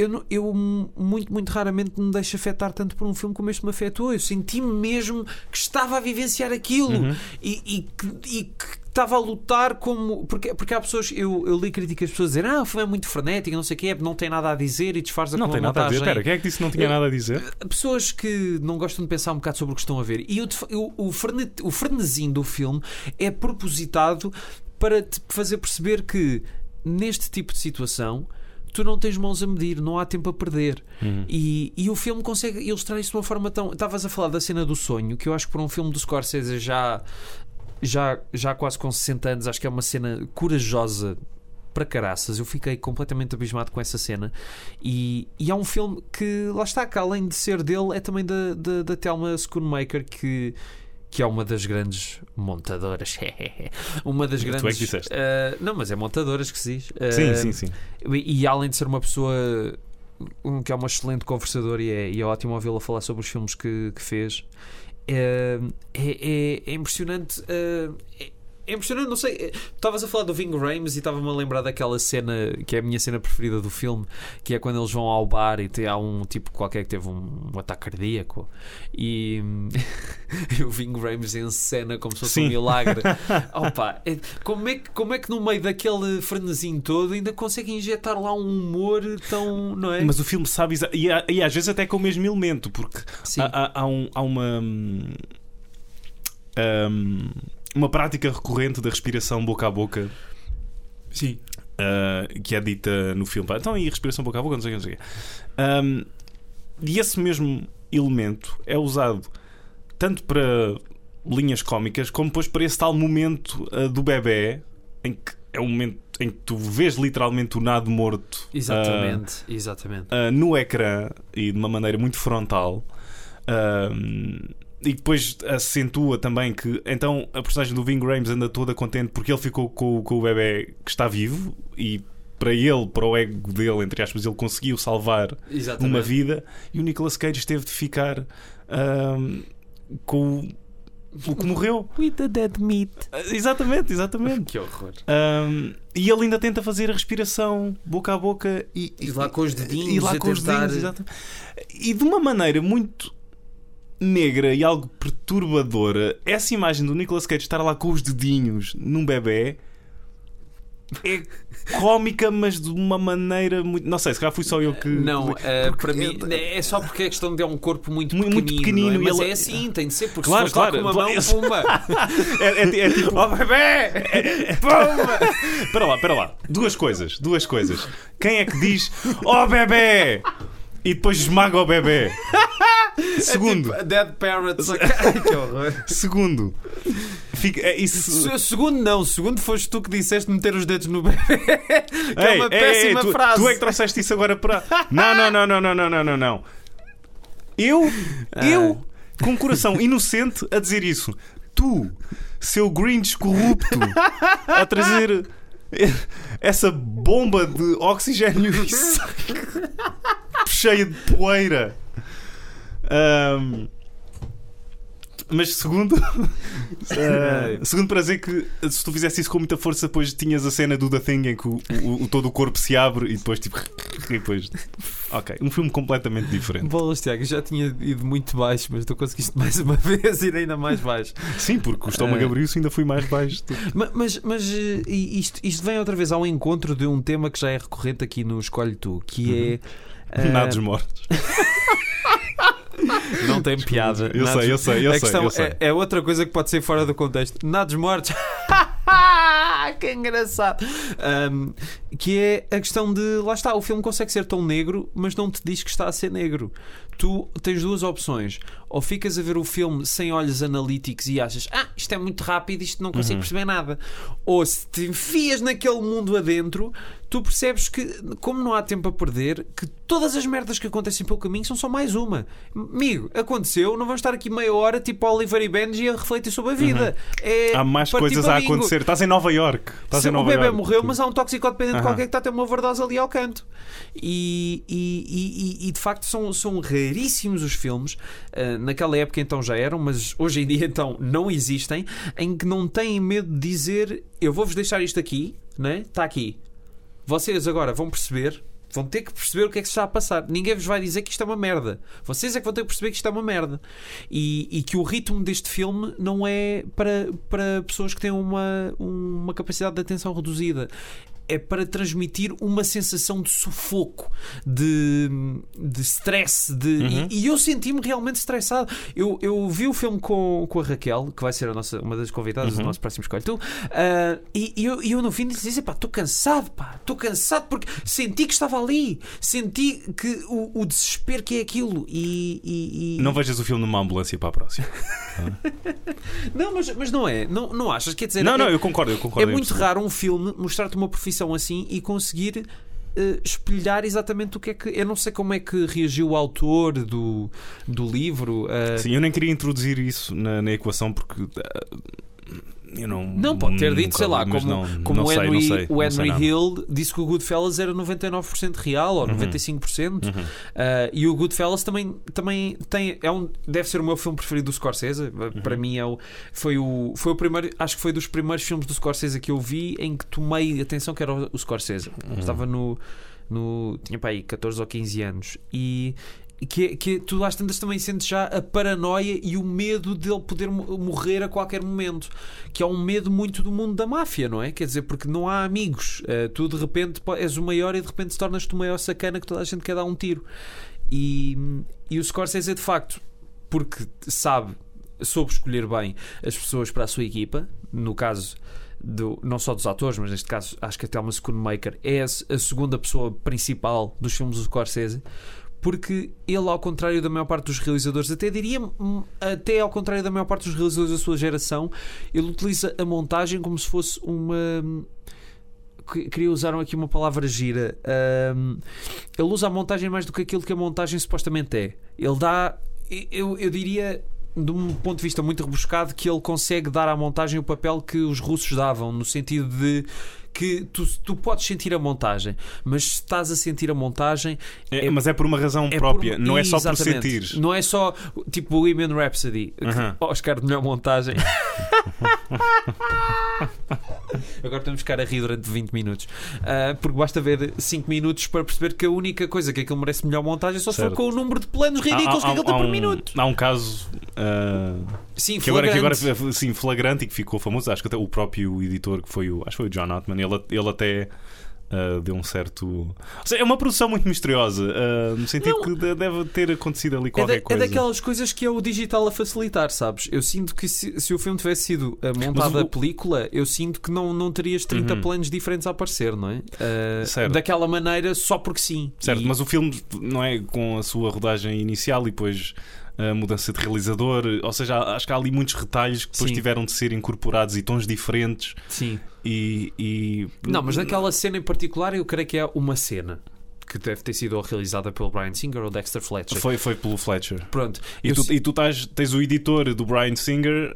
Eu, eu muito, muito raramente me deixo afetar tanto por um filme como este me afetou. Eu senti-me mesmo que estava a vivenciar aquilo Uhum. e, e que, e que estava a lutar como. Porque, porque há pessoas, eu, eu li críticas pessoas dizer ah, o filme é muito frenético, não sei o quê, não tem nada a dizer e disfarça Não com tem nada a dizer. Espera, quem é que disse que não tinha Eu- nada a dizer? pessoas que não gostam de pensar um bocado sobre o que estão a ver. E o, def- o, o, frene, o frenesim do filme é propositado para te fazer perceber que neste tipo de situação tu não tens mãos a medir, não há tempo a perder. Uhum. E, e o filme consegue ilustrar isso de uma forma tão. Estavas a falar da cena do sonho, que eu acho que para um filme do Scorsese já, já, já quase com 60 anos, acho que é uma cena corajosa para caraças. Eu fiquei completamente abismado com essa cena. E, e é um filme que, lá está, que além de ser dele, é também da, da, da Thelma Schoonmaker, que. Que é uma das grandes montadoras. uma das Tu é que grandes. disseste. Ah, não, mas é montadoras que se diz. Sim, Ah, sim, sim. e, e além de ser uma pessoa que é uma excelente conversadora e é, e é ótimo ouvi-la falar sobre os filmes que, que fez, é, é, é- é impressionante. é, é impressionante, não sei. é, Estavas a falar do Ving Rhames e estava-me a lembrar daquela cena que é a minha cena preferida do filme, que é quando eles vão ao bar e tem, há um tipo qualquer que teve um, um ataque cardíaco e, e o Ving Rhames encena como se fosse Sim. um milagre. Opa, é- como, é que, como é que no meio daquele frenesim todo ainda consegue injetar lá um humor tão. Não é? Mas o filme sabe e, e às vezes até com o mesmo elemento, porque há, há- há um- há uma hum, hum, uma prática recorrente da respiração boca a boca Sim. uh, que é dita no filme. Então, e respiração boca a boca, não sei o que, não sei o. Um, e esse mesmo elemento é usado tanto para linhas cómicas como depois para esse tal momento uh, do bebê em que é um momento em que tu vês literalmente o nado morto uh, Exatamente, exatamente. uh, no ecrã e de uma maneira muito frontal. Um, e depois acentua também que então a personagem do Ving Rhames anda toda contente porque ele ficou com, com o bebê que está vivo e para ele, para o ego dele, entre aspas, ele conseguiu salvar exatamente. uma vida e o Nicolas Cage teve de ficar um, com o- o que morreu. With the dead meat. Uh, Exatamente, exatamente. Que horror. Um, e ele ainda tenta fazer a respiração boca a boca e, E lá com os dedinhos e lá a com os tentar- dedinhos, exatamente. E de uma maneira muito negra e algo perturbadora, essa imagem do Nicolas Cage estar lá com os dedinhos num bebê é cómica, mas de uma maneira muito. Não sei, se calhar fui só eu que. Não, eh, Porque para mim é- só porque é questão de é um corpo muito pequenino, muito pequenino é? mas ele- é assim, tem de ser, porque Claro, se claro, com uma mão, pumba! É, é- é tipo. Oh bebê! Pumba! Espera lá, espera lá. Duas coisas, duas coisas. Quem é que diz Oh bebê! E depois esmaga o bebê. Segundo. É tipo dead Parrots. que horror. Segundo. Fica, é isso... Segundo, não. Segundo, foste tu que disseste meter os dedos no bebê. que é ei, é uma ei, péssima ei, tu, frase. Tu é que trouxeste isso agora para. não, não, não, não, não, não, não, não. Eu. Ah. Eu. Com coração inocente a dizer isso. Tu, seu Grinch corrupto, a trazer essa bomba de oxigênio cheia de poeira. Ahm, mas segundo, ah, segundo para dizer que se tu fizesse isso com muita força, depois tinhas a cena do The Thing em que o, o- o- todo o corpo se abre e depois tipo. E depois, ok, um filme completamente diferente. Bolas, Tiago, já tinha ido muito baixo, mas tu conseguiste mais uma vez ir ainda mais baixo. Sim, porque o estômago Ah. abriu-se ainda fui mais baixo. Ma- Mas, mas eh, e isto, isto vem outra vez ao encontro de um tema que já é recorrente aqui no Escolhe Tu, que é. eh, Nados mortos. Não tem piada. Eu Nados- sei, eu sei, eu a sei, questão sei. É, é outra coisa que pode ser fora do contexto. Nados mortos. que engraçado. Ahm, que é a questão de. Lá está, o filme consegue ser tão negro, mas não te diz que está a ser negro. Tu tens duas opções. Ou ficas a ver o filme sem olhos analíticos e achas, ah, isto é muito rápido, isto não consigo Uhum. perceber nada. Ou se te enfias naquele mundo adentro, tu percebes que, como não há tempo a perder, que todas as merdas que acontecem pelo caminho são só mais uma. Amigo, aconteceu, não vamos estar aqui meia hora tipo Oliver e Benji a refletir sobre a vida. É Há mais coisas a bingo. acontecer. Estás em Nova York. Estás Sim, em o Nova bebê York. morreu, mas há um toxicodependente Aham. qualquer que está a ter uma overdose ali ao canto. E, e- e- e- de facto são, são raríssimos os filmes. ah, naquela época então já eram, mas hoje em dia então não existem. Em que não têm medo de dizer: Eu vou-vos deixar isto aqui, né? está aqui. Vocês agora vão perceber Vão ter que perceber o que é que se está a passar. Ninguém vos vai dizer que isto é uma merda. Vocês é que vão ter que perceber que isto é uma merda. E, e que o ritmo deste filme não é para, para pessoas que têm uma, uma capacidade de atenção reduzida. É para transmitir uma sensação de sufoco, de, de stress. De, Uhum. e, e eu senti-me realmente estressado. Eu, eu vi o filme com, com a Raquel, que vai ser a nossa, uma das convidadas Uhum. do nosso próximo Escolhe Tu. ah, e, e eu, e eu no fim disse: pá, estou cansado, pá, estou cansado porque senti que estava ali, senti que o, o desespero que é aquilo. E, e- Não vejas o filme numa ambulância para a próxima. Não, mas, mas não é, não, não achas? Quer dizer, Não, é, não, eu concordo, eu é concordo. em muito raro um filme mostrar-te uma profissão assim e conseguir. eh, espelhar exatamente o que é que. Eu não sei como é que reagiu o autor do, do livro. eh, Sim, eu nem queria introduzir isso na, na equação porque. ah, eu não. Não, pode ter dito, sei lá, como, não, como não o sei, Henry, não sei, o sei Henry. Hill disse que o Goodfellas era 99% real ou Uhum. 95%. Uhum. Uh, e o Goodfellas também, também tem, é um, deve ser o meu filme preferido do Scorsese. Para Uhum. mim é o, foi, o, foi o primeiro, acho que foi dos primeiros filmes do Scorsese que eu vi em que tomei atenção que era o, o Scorsese. Uhum. Estava no, no. Tinha para aí 14 ou 15 anos. E. Que, que tu às tantas também sentes já a paranoia e o medo dele poder mo- morrer a qualquer momento, que é um medo muito do mundo da máfia, não é? Quer dizer, porque não há amigos, Uh, tu de repente és o maior e de repente se tornas-te o maior sacana que toda a gente quer dar um tiro. E, e o Scorsese, de facto, porque sabe, soube escolher bem as pessoas para a sua equipa, no caso. Do, não só dos atores, mas neste caso acho que a Thelma Schoonmaker é a segunda pessoa principal dos filmes do Scorsese porque ele, ao contrário da maior parte dos realizadores, até diria hum, até ao contrário da maior parte dos realizadores da sua geração, ele utiliza a montagem como se fosse uma que- queria usar aqui uma palavra gira. Ahm, ele usa a montagem mais do que aquilo que a montagem supostamente é. Ele dá, eu, eu diria, de um ponto de vista muito rebuscado, que ele consegue dar à montagem o papel que os russos davam, no sentido de que tu, tu podes sentir a montagem, mas se estás a sentir a montagem, É, É- mas é por uma razão é própria, por- não é só por sentir. Não é só tipo Bohemian Rhapsody, que- Aham. Oscar de melhor montagem. Agora temos que ficar a rir durante 20 minutos. Ah, porque basta ver 5 minutos para perceber que a única coisa que aquilo merece melhor montagem é só se for com o número de planos ridículos que aquilo tem há por um, minuto. há um caso ah, Sim, que agora, que agora flagrante. sim, flagrante e que ficou famoso. Acho que até o próprio editor, que foi o, acho que foi o John Ottman, ele, ele até ah, deu um certo. Ou seja, é uma produção muito misteriosa, ah, no sentido Não. que de- deve ter acontecido ali É, qualquer da- é coisa. daquelas coisas que é o digital a facilitar, sabes? Eu sinto que se, se o filme tivesse sido ah, montado o- a película, eu sinto que não, não terias 30 Uhum. planos diferentes a aparecer, não é? Ah, Certo. daquela maneira, só porque sim. Certo, E- mas o filme não é com a sua rodagem inicial e depois a mudança de realizador, ou seja, acho que há ali muitos retalhos que depois Sim. tiveram de ser incorporados e tons diferentes Sim. e, e- Não, mas naquela cena em particular, eu creio que é uma cena que deve ter sido ou realizada pelo Brian Singer ou Dexter Fletcher. foi, foi pelo Fletcher. Pronto. E eu tu, e tu tás- tens o editor do Brian Singer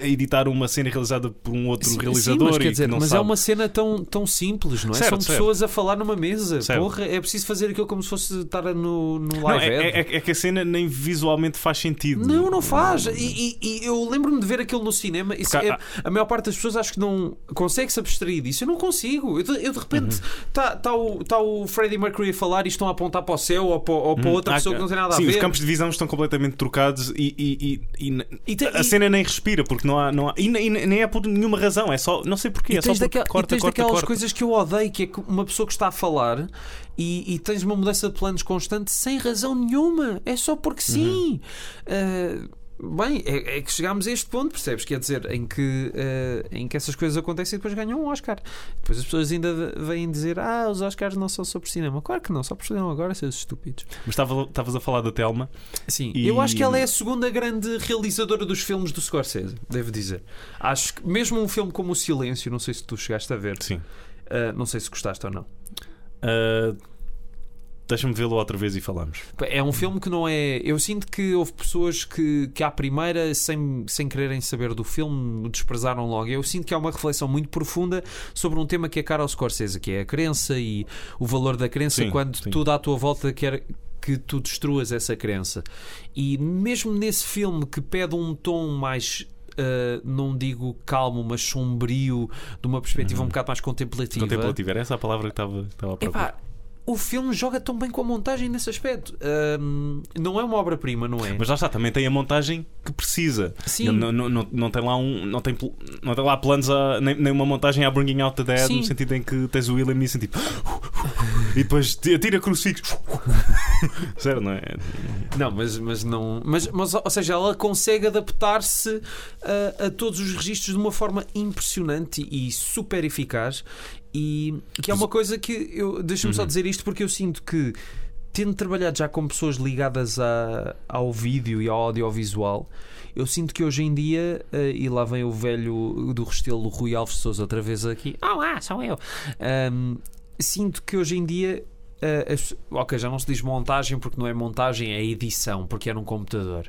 a editar uma cena realizada por um outro Sim, realizador sim, mas, quer dizer, não mas é sabe. uma cena tão, tão simples, não é? Certo, São certo. pessoas a falar numa mesa. Certo. Porra, é preciso fazer aquilo como se fosse estar no, no Não, live. é, ad. é- é que a cena nem visualmente faz sentido. Não, não faz. E, e- e eu lembro-me de ver aquilo no cinema. Isso Porque é- a maior parte das pessoas acho que não consegue se abstrair disso. Eu não consigo. Eu de, eu de repente Uhum. está tá o, tá o Freddie Mercury a falar e estão a apontar para o céu ou para, ou para outra Há- pessoa que não tem nada sim, a ver. os campos de visão estão completamente trocados e, e- e- e- a cena nem respira porque não há, não há e, nem- e nem é por nenhuma razão, é só não sei porquê, E é só porque daquela- e corta, tens corta, daquelas corta. coisas que eu odeio, que é uma pessoa que está a falar e, e tens uma mudança de planos constante sem razão nenhuma. É só porque sim. Ah, bem, é, é que chegámos a este ponto, percebes? Quer dizer, em que, ah, em que essas coisas acontecem e depois ganham um Oscar. Depois as pessoas ainda vêm dizer: Ah, os Oscars não são sobre cinema. Claro que não, só por cinema agora, seus estúpidos. Mas estava- estavas a falar da Telma. Sim, E- eu acho que ela é a segunda grande realizadora dos filmes do Scorsese, devo dizer. Acho que mesmo um filme como O Silêncio, não sei se tu chegaste a ver. Sim. Uh, não sei se gostaste ou não. Ah, Deixa-me vê-lo outra vez e falamos. É um filme que não é. Eu sinto que houve pessoas que, que à primeira, sem, sem quererem saber do filme, o desprezaram logo. Eu sinto que há uma reflexão muito profunda sobre um tema que é caro ao Scorsese, que é a crença e o valor da crença Sim, quando sim. tudo à tua volta quer que tu destruas essa crença. E mesmo nesse filme que pede um tom mais uh, não digo calmo, mas sombrio, de uma perspectiva Uhum. um bocado mais contemplativa. Contemplativo, era essa a palavra que estava estava a procurar. O filme joga tão bem com a montagem nesse aspecto. Ahm, não é uma obra-prima, não é? Mas lá está, também tem a montagem que precisa. Sim. Não, não, não, não tem lá um. Não tem, não tem lá planos a. Nem, nem uma montagem a Bringing Out the Dead, Sim. no sentido em que tens o William Neeson tipo. e depois ti- atira crucifixo. Sério, não é? Não, mas, mas não. Mas, mas, ou seja, ela consegue adaptar-se a, a todos os registros de uma forma impressionante e super eficaz. E que é uma coisa que eu. Deixa-me só Uhum. dizer isto porque eu sinto que, tendo trabalhado já com pessoas ligadas a, ao vídeo e ao audiovisual. Eu sinto que hoje em dia, eh, e lá vem o velho do Restelo Rui Alves Souza outra vez aqui, Olá, sou eu. Ahm, sinto que hoje em dia. as- ok, já não se diz montagem porque não é montagem, é edição, porque é num computador.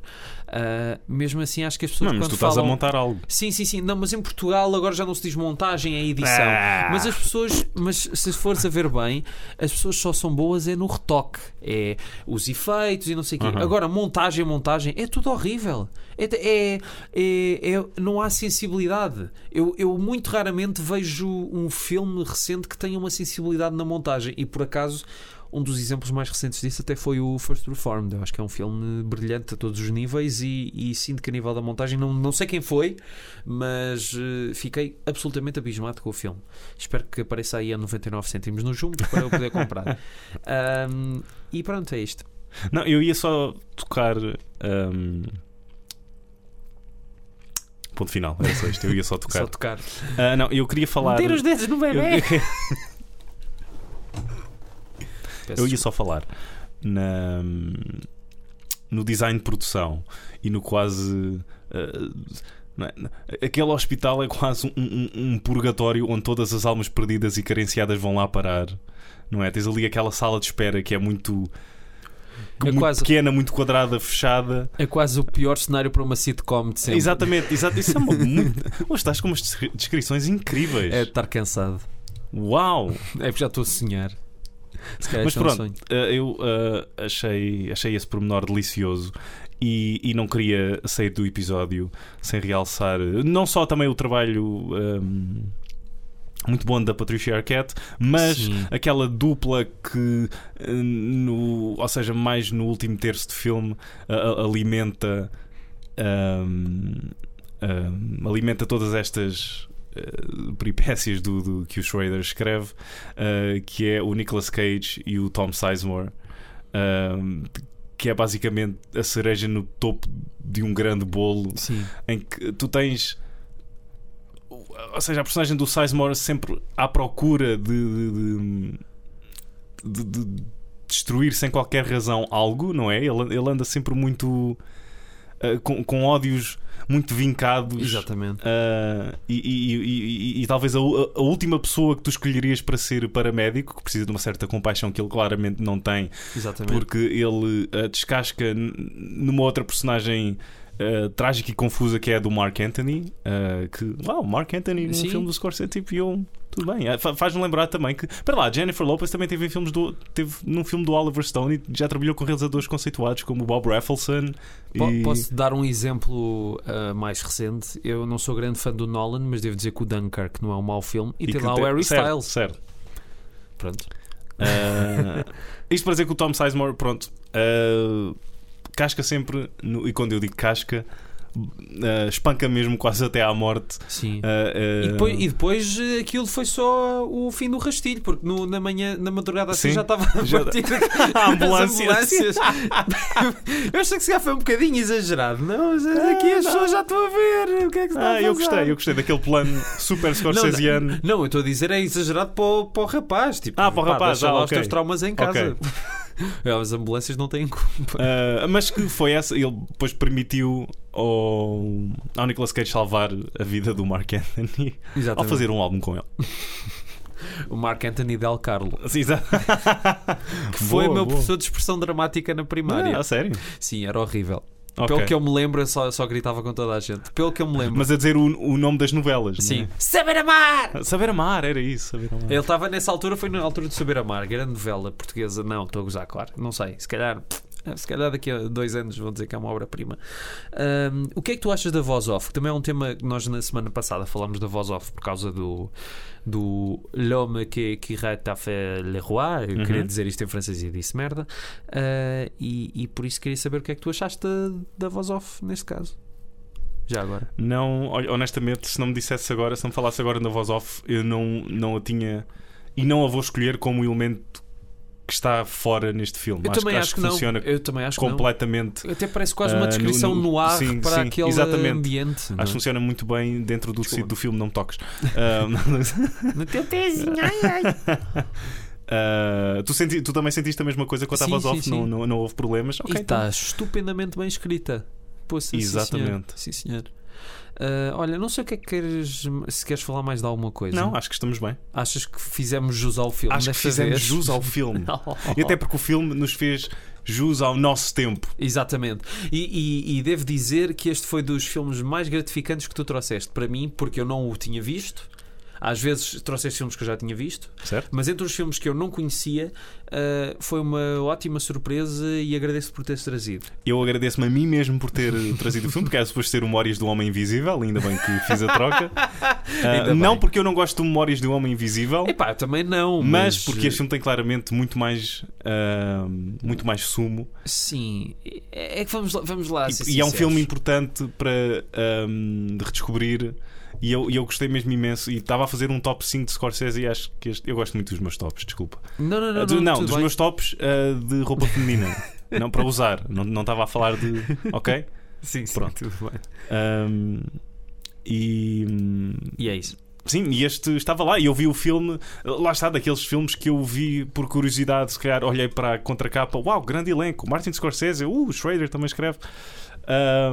Ah, mesmo assim, acho que as pessoas. Não, mas quando tu estás falam... a montar algo. Sim, sim, sim. Não, mas em Portugal agora já não se diz montagem, é edição. Ah. Mas as pessoas, mas se fores a ver bem, as pessoas só são boas é no retoque, é os efeitos e não sei o quê. Uhum. Agora, montagem, montagem, é tudo horrível. É, é- é- é- não há sensibilidade. Eu, eu muito raramente vejo um filme recente que tenha uma sensibilidade na montagem e por acaso. Um dos exemplos mais recentes disso até foi o First Reformed. Eu acho que é um filme brilhante a todos os níveis e, e sinto que a nível da montagem não, não sei quem foi, mas eh, fiquei absolutamente abismado com o filme. Espero que apareça aí a 99 cêntimos no Jumbo para eu poder comprar. Ahm, e pronto, é isto. Não, eu ia só tocar. ahm, Ponto final, era só isto. Eu ia só tocar. Só tocar. Ah, não, eu queria falar. Meter os dedos no Eu, bebê. Peço eu ia só falar na, no design de produção e no quase. é? Aquele hospital é quase um, um- um purgatório onde todas as almas perdidas e carenciadas vão lá parar. Não é? Tens ali aquela sala de espera que é muito, É muito quase- pequena, muito quadrada, fechada. É quase o pior cenário para uma sitcom de sempre. Exatamente, exato. Isso é uma muito. Hoje estás com umas descri- descrições incríveis. É de estar cansado. Uau! É porque já estou a sonhar. Mas é um pronto, sonho. eh, eu eh, achei, achei esse pormenor delicioso e, e não queria sair do episódio sem realçar não só também o trabalho ehm, muito bom da Patricia Arquette, mas Sim. aquela dupla que, eh, no, ou seja, mais no último terço de filme, a- alimenta. ehm, ehm, alimenta todas estas eh, peripécias do, do- que o Schrader escreve, eh, que é o Nicolas Cage e o Tom Sizemore, ehm, que é basicamente a cereja no topo de um grande bolo Sim. em que tu tens. Ou seja, a personagem do Sizemore sempre à procura de, de, de- de- de destruir sem qualquer razão algo, não é? Ele, ele anda sempre muito. Eh, com, com ódios muito vincados. Exatamente. Uh, e, e- e- e- talvez a, a última pessoa que tu escolherias para ser paramédico, que precisa de uma certa compaixão que ele claramente não tem, Exatamente. porque ele uh, descasca numa outra personagem uh, trágica e confusa que é a do Mark Anthony. uh, que, uau, Mark Anthony num Sim. filme do Scorsese, tipo, eu. Tudo bem, fa- faz-me lembrar também que, para lá, Jennifer Lopez também teve em filmes do, teve num filme do Oliver Stone e já trabalhou com realizadores conceituados como o Bob Raffleson. Po- e- Posso dar um exemplo uh, mais recente? Eu não sou grande fã do Nolan, mas devo dizer que o Dunkirk não é um mau filme e, tem que lá o Harry certo, Styles. Certo. Pronto. Uh, isto para dizer que o Tom Sizemore, pronto, uh, casca sempre, no- e quando eu digo casca, uh, espanca mesmo quase até à morte. Sim. Uh, uh, E depois, e depois aquilo foi só o fim do rastilho, porque no- na manhã, na madrugada assim Sim. já estava a Já- partir A ambulância. as ambulâncias. Eu achei que se calhar foi um bocadinho exagerado. Não, aqui as pessoas já estão a ver. O que é que está Ah, eu gostei, eu gostei daquele plano super scorsesiano. Não, eu estou a dizer é exagerado para o, para o rapaz. Tipo, Ah, para o pá, rapaz, deixa ah, lá ok. os teus traumas em casa. Ok. As ambulâncias não têm culpa. Uh, mas que foi essa, ele depois permitiu ao, ao Nicolas Cage salvar a vida do Mark Anthony ao Exatamente. fazer um álbum com ele. O Mark Anthony Del Carlo, Sim, que foi Boa, o meu boa. professor de expressão dramática na primária. Ah, sério? Sim, era horrível. Ok. Pelo que eu me lembro, eu só, só gritava com toda a gente. Pelo que eu me lembro. Mas a dizer o, o nome das novelas. não Sim. é? Saber amar! Saber amar, era isso. Saber amar. Ele estava nessa altura, foi na altura de Saber Amar, grande novela portuguesa. Não, estou a gozar, claro. Não sei, se calhar. Ah, Se calhar daqui a dois anos vão dizer que é uma obra-prima. Ahm, o que é que tu achas da voz off? Que também é um tema que nós na semana passada falámos da voz off por causa do, do L'homme que, qui rate à faire le roi. Eu Uhum. queria dizer isto em francês e disse merda. Ah, e, e por isso queria saber o que é que tu achaste da, da voz off neste caso. Já agora. Não, honestamente, se não me dissesse agora, se não me falasse agora na voz off, eu não, não a tinha e não a vou escolher como elemento que está fora neste filme. Eu acho também que, acho que, não. funciona Eu também acho que completamente. Até parece quase uma Ah, descrição no- no, no- ar sim, para sim, aquele exatamente. ambiente. não é? Acho que funciona muito bem dentro do sítio do filme, não me toques. No teu Tezinho, ai, ai. ah, tu, senti- tu também sentiste a mesma coisa quando estavas sim, off. Não, não, não houve problemas. E Ok, então. está estupendamente bem escrita. Poxa, sim, Exatamente. Sim, senhor. Ah, olha, não sei o que é que queres. Se queres falar mais de alguma coisa. Não, acho que estamos bem. Achas que fizemos jus ao filme? Acho que fizemos vez? jus ao filme. E até porque o filme nos fez jus ao nosso tempo. Exatamente. E, e- e devo dizer que este foi dos filmes mais gratificantes que tu trouxeste para mim, porque eu não o tinha visto. Às vezes trouxeste filmes que eu já tinha visto, Certo? mas entre os filmes que eu não conhecia, ah, foi uma ótima surpresa e agradeço por teres trazido. Eu agradeço-me a mim mesmo por ter trazido o filme, porque era suposto ser o Memórias do Homem Invisível, ainda bem que fiz a troca. Bem. não porque eu não gosto do Memórias do Homem Invisível, Epá, também não. mas, Mas, porque este filme tem claramente muito mais, ah, muito mais sumo. Sim, é é que vamos lá. Vamos lá E, e é um filme importante para de redescobrir. E eu, e eu gostei mesmo imenso. E estava a fazer um top 5 de Scorsese e acho que este, eu gosto muito dos meus tops, desculpa. Não, não, não. Ah, de- não, dos bem. meus tops ah, de roupa feminina. não para usar. Não não estava a falar de. Ok? Sim, sim, Pronto. tudo bem. Um, e E é isso. sim, e este estava lá e eu vi o filme. Lá está, daqueles filmes que eu vi por curiosidade. Se calhar olhei para a contracapa, uau, grande elenco. Martin Scorsese, uh, o Schrader também escreve.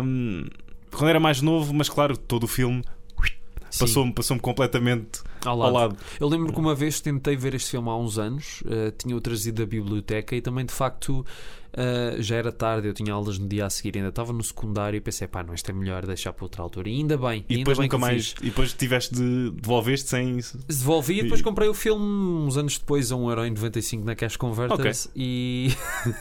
Um, quando era mais novo, mas claro, todo o filme passou-me passou completamente ao ao lado. lado. Eu lembro que uma vez tentei ver este filme há uns anos, eh, tinha-o trazido da biblioteca e também de facto eh, já era tarde, eu tinha aulas no dia a seguir, ainda estava no secundário e pensei, pá, não, isto é melhor deixar para outra altura. E ainda bem, E depois nunca mais. E depois tiveste de. devolveste sem. Devolvi e depois comprei o filme uns anos depois a 1,95€ na Cash Converters e.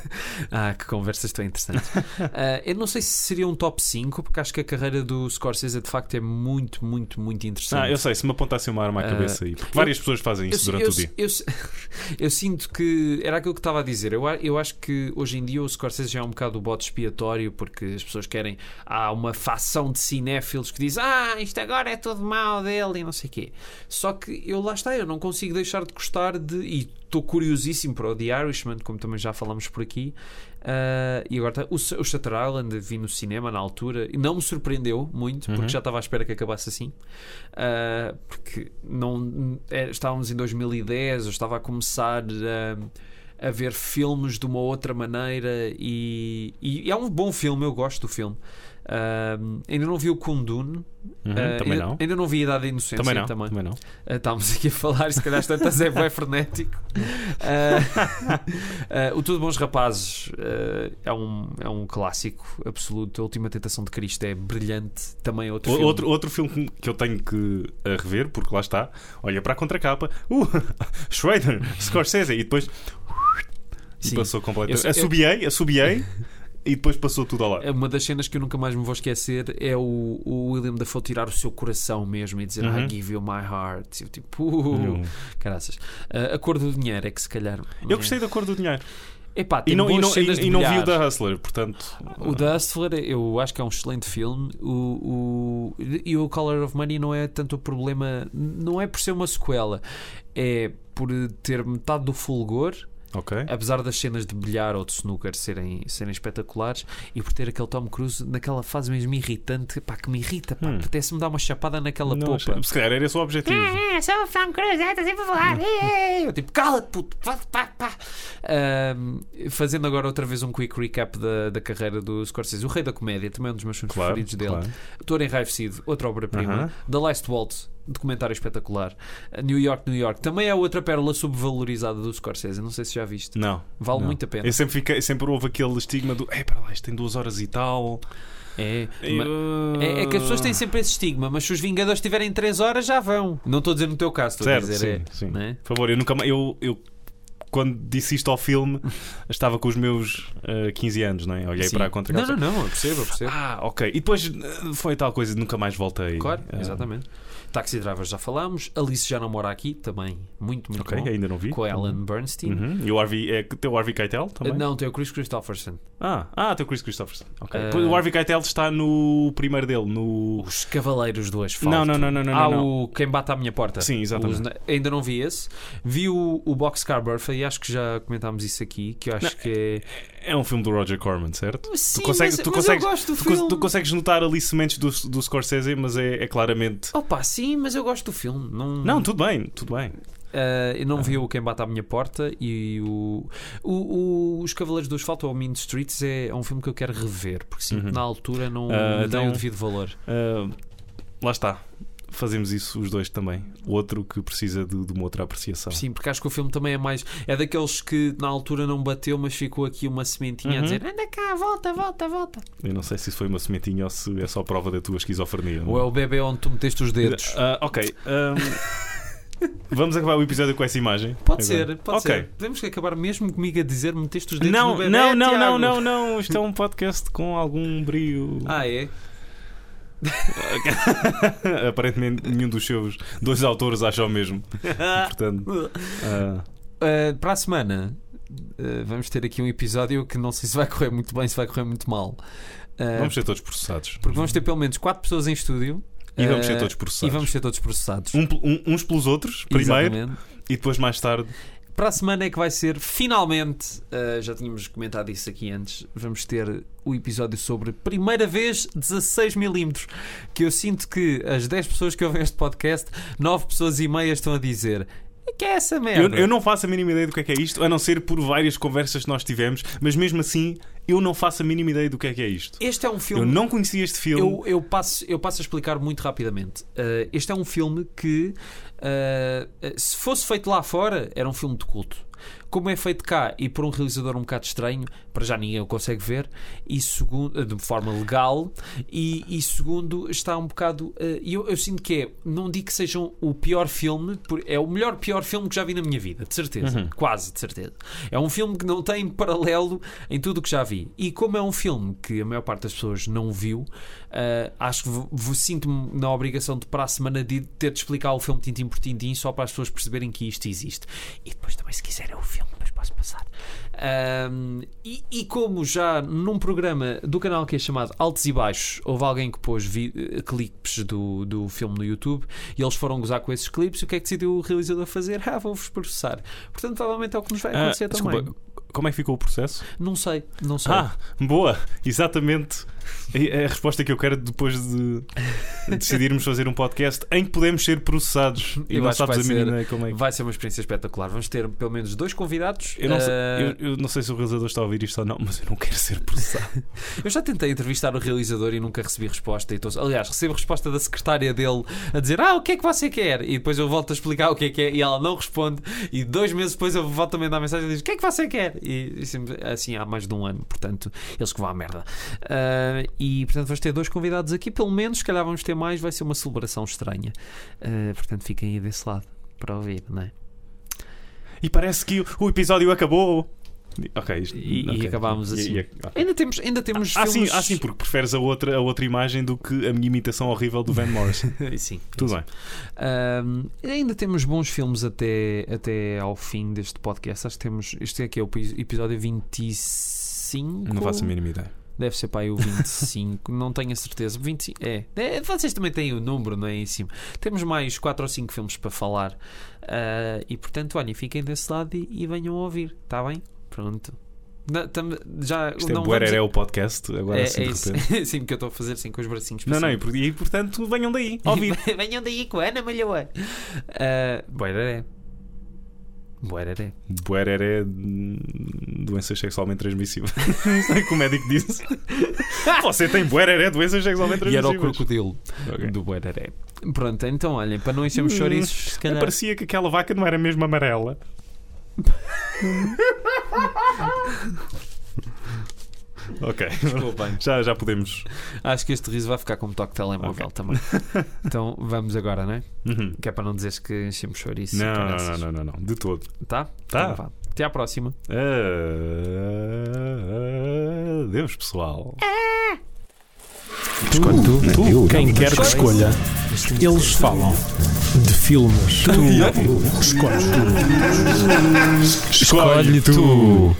ah, que conversas tão interessantes. Ah, eu não sei se seria um top 5, porque acho que a carreira do Scorsese de facto é muito, muito, muito interessante. Ah, eu sei, se me apontasse uma arma Ah, cabeça aí. Porque várias pessoas fazem isso eu, durante eu, o dia. eu, eu sinto que era aquilo que estava a dizer. Eu, eu acho que hoje em dia o Scorsese já é um bocado o bote expiatório porque as pessoas querem. Há uma facção de cinéfilos que diz Ah, isto agora é tudo mal dele e não sei o quê. Só que eu lá está, eu não consigo deixar de gostar de. E estou curiosíssimo para o The Irishman, como também já falamos por aqui. Ah, e agora tá, o, o Shutter Island vi no cinema na altura e não me surpreendeu muito porque Uhum. já estava à espera que acabasse assim. Ah, porque não é, estávamos em 2010, eu estava a começar a, a ver filmes de uma outra maneira e, e é um bom filme, eu gosto do filme. Ah, ainda não vi o Kundun, Uhum, ah, também ainda, não. ainda não vi a Idade da Inocência. Também não. Também. Também não. Ah, estávamos aqui a falar, se calhar tantas é bué frenético. Ah, o Tudo Bons Rapazes é, um, é um clássico absoluto. A Última Tentação de Cristo é brilhante. Também é outro O- filme. Outro, outro filme que eu tenho que rever, porque lá está, olha para a contracapa, uh, Schrader, Scorsese, e depois e Sim. passou completamente. Eu- eu- Assobiei, assobiei e depois passou tudo ao lado. É Uma das cenas que eu nunca mais me vou esquecer é o, o William Dafoe tirar o seu coração mesmo e dizer Uhum. I give you my heart. Eu tipo, uh, Não. caraças. Ah, a cor do dinheiro é que se calhar. Eu gostei da cor do dinheiro. Epá, tem E não, e boas não, cenas e, e não vi o da Hustler, portanto. O The Hustler, eu acho que é um excelente filme. O, o, e o Color of Money não é tanto o problema, não é por ser uma sequela, é por ter metade do fulgor, Ok. apesar das cenas de bilhar ou de snooker serem, serem espetaculares, e por ter aquele Tom Cruise naquela fase mesmo irritante, pá, que me irrita, pá, Hum. apetece-me dar uma chapada naquela Não, popa. Se calhar era esse o objetivo. Ah, ah, sou o Tom Cruise, estás sempre a falar. Ei, Eu tipo, cala-te, puto, pá, pá, pá. Fazendo agora outra vez um quick recap da, da carreira do Scorsese, o Rei da Comédia, também é um dos meus filmes Claro, preferidos dele. claro. Doutor Enraivecido, outra obra-prima. Aham. The Last Waltz, documentário espetacular. Uh, New York, New York, também é outra pérola subvalorizada do Scorsese. Não sei se já viste. Não. Vale não. muito a pena. Eu sempre, fiquei, sempre houve aquele estigma do. Ei, para lá, isto tem duas horas e tal. É, Eu- é, é que as pessoas têm sempre esse estigma, mas se os Vingadores tiverem 3 horas já vão. Não estou a dizer no teu caso, estou Certo, a dizer. sim, é, sim. né? Por favor, eu nunca mais. Eu, eu quando disse isto ao filme, estava com os meus eh, 15 anos, não é? Olhei Sim. para a contra Não, não, não, eu percebo, eu percebo. Ah, ok. E depois eh, foi tal coisa, nunca mais voltei. Claro, Ah, exatamente. Taxi Driver já falámos. Alice já não mora aqui, também. Muito, muito Ok, bom. ainda não vi. Com a Ellen Bernstein. Uhum. E o Harvey, é, tem o Harvey Keitel também? Uh, Não, tem o Chris Christopherson. Ah, ah, tem o Chris Christopherson. Ok. Ah. Pois O Harvey Keitel está no primeiro dele, no. Os Cavaleiros do Asfalto. Não, não, não, não, não. ah, não. o Quem Bate à Minha Porta. Sim, exatamente. Os- ainda não vi esse. Vi o, o Boxcar Buffet e acho que já comentámos isso aqui. Que eu acho Não, que é. É um filme do Roger Corman, certo? Sim, consegues- mas, tu mas consegues- eu gosto do Tu, filme. tu consegues notar ali sementes do, do Scorsese, mas é, é claramente. Opa, sim, mas eu gosto do filme. Não, Não, tudo bem, tudo bem. Uh, eu não vi o Quem Bate à Minha Porta e o, o, o- Os Cavaleiros do Asfalto ou Mean Streets é, é um filme que eu quero rever, porque sinto Uhum. na altura não Ah, dei então- o devido valor. Ah, lá está. Fazemos isso os dois também. O outro que precisa de, de uma outra apreciação. Sim, porque acho que o filme também é mais. É daqueles que na altura não bateu, mas ficou aqui uma sementinha a Uhum. dizer anda cá, volta, volta, volta. Eu não sei se isso foi uma sementinha ou se é só prova da tua esquizofrenia. Ou é o bebê onde tu meteste os dedos. Ah, ok. ahm, vamos acabar o episódio com essa imagem. Pode Agora. ser, pode Ok. ser. Podemos acabar mesmo comigo a dizer meteste os dedos Não, no bebê. não, não, Tiago. não, não, não. Isto é um podcast com algum brio. Ah, é? Aparentemente nenhum dos seus dois autores acha o mesmo. Portanto, ah, Uh, para a semana uh, vamos ter aqui um episódio que não sei se vai correr muito bem, se vai correr muito mal. Uh, vamos ser todos processados. Porque vamos ter pelo menos 4 pessoas em estúdio. E vamos ser uh, todos processados. E vamos ser todos processados. Um- um- uns pelos outros, primeiro, Exatamente. e depois mais tarde. Para a semana é que vai ser, finalmente, uh, já tínhamos comentado isso aqui antes, vamos ter o episódio sobre primeira vez 16mm. Que eu sinto que as 10 pessoas que ouvem este podcast, 9 pessoas e meia estão a dizer. "O que é essa Eu, merda? eu não faço a mínima ideia do que é que é isto, a não ser por várias conversas que nós tivemos, mas mesmo assim eu não faço a mínima ideia do que é que é isto. Este é um filme. Eu não conhecia este filme. Eu, eu passo, eu passo a explicar muito rapidamente. Uh, este é um filme que, uh, se fosse feito lá fora, era um filme de culto. Como é feito cá e por um realizador um bocado estranho, para já ninguém o consegue ver, e segundo, de forma legal, e, e segundo, está um bocado. uh, eu, eu sinto que é, não digo que sejam o pior filme, é o melhor pior filme que já vi na minha vida, de certeza, Uhum. quase de certeza. É um filme que não tem paralelo em tudo o que já vi. E como é um filme que a maior parte das pessoas não viu, Uh, acho que sinto-me na obrigação de para a semana de ter de explicar o filme tintim por tintim só para as pessoas perceberem que isto existe. E depois também, se quiserem, o filme, depois posso passar. Um, e, e como já num programa do canal que é chamado Altos e Baixos, houve alguém que pôs eh, clipes do, do filme no YouTube e eles foram gozar com esses clipes, o que é que decidiu o realizador fazer? Ah, vou-vos processar. Portanto, provavelmente é o que nos vai Ah, acontecer também. desculpa, como é que ficou o processo? Não sei, não sei. Ah, boa! Exatamente é a resposta que eu quero depois de decidirmos fazer um podcast em que podemos ser processados e não sabes a mínima ser- como é que. Vai ser uma experiência espetacular. Vamos ter pelo menos dois convidados. Eu não, sei, Ah, eu, eu não sei se o realizador está a ouvir isto ou não, mas eu não quero ser processado. Eu já tentei entrevistar o realizador e nunca recebi resposta. E tô- aliás, recebo resposta da secretária dele a dizer: Ah, o que é que você quer? E depois eu volto a explicar o que é que é e ela não responde. E dois meses depois eu volto a mandar mensagem e diz: O que é que você quer? E, e assim há mais de um ano. Portanto, eles que vão à merda. Ah, e portanto, vamos ter dois convidados aqui, pelo menos. Se calhar vamos ter mais. Vai ser uma celebração estranha. Ah, portanto, fiquem aí desse lado para ouvir, não é? E parece que o, o episódio acabou. Ok, isto, E- e ok. acabámos E- assim. e- ok. Ainda temos, ainda temos Ah, filmes... ah, sim, porque preferes a outra, a outra imagem do que a minha imitação horrível do Van Morrison. sim, Tudo bem. Ahm, ainda temos bons filmes até, até ao fim deste podcast. Acho que temos. Este aqui é o pi- episódio 25. Não faço a mínima ideia. Deve ser para aí o 25, não tenho a certeza. 25, é. é. Vocês também têm o número, não é? Em cima. Temos mais 4 ou 5 filmes para falar. Ah, e portanto, olhem, fiquem desse lado e, e venham ouvir, está bem? Pronto. Não, tam- já, Isto é não Buereré vamos- o podcast, agora é, assim é de repente. Sim, porque eu estou a fazer assim com os bracinhos Não, não, cima. e, por- e portanto venham daí, ouvir. Venham daí com a Ana Malhoa. Uh, Boeraré. Boeraré. Buereré, hum, doenças sexualmente transmissíveis. Não sei que o médico disse. Você tem Buereré, doenças sexualmente E era o transmissíveis. crocodilo Ok. do Boeraré. Pronto, então olhem, para não enchermos Hum, chouriços, se calhar. Parecia que aquela vaca não era mesmo amarela. Ok. Desculpem. Já, já podemos. Acho que este riso vai ficar como toque de telemóvel também. Então vamos agora, né? Uhum. Que é para não dizeres que enchemos chouriço. Não, não, não, não, não, não. De todo. Tá? Tá. Então vá. Até à próxima. Adeus, pessoal. Escolhe tu, tu, quem quer que escolha. Eles falam de filmes. Tu escolhes tu. Escolhe tu.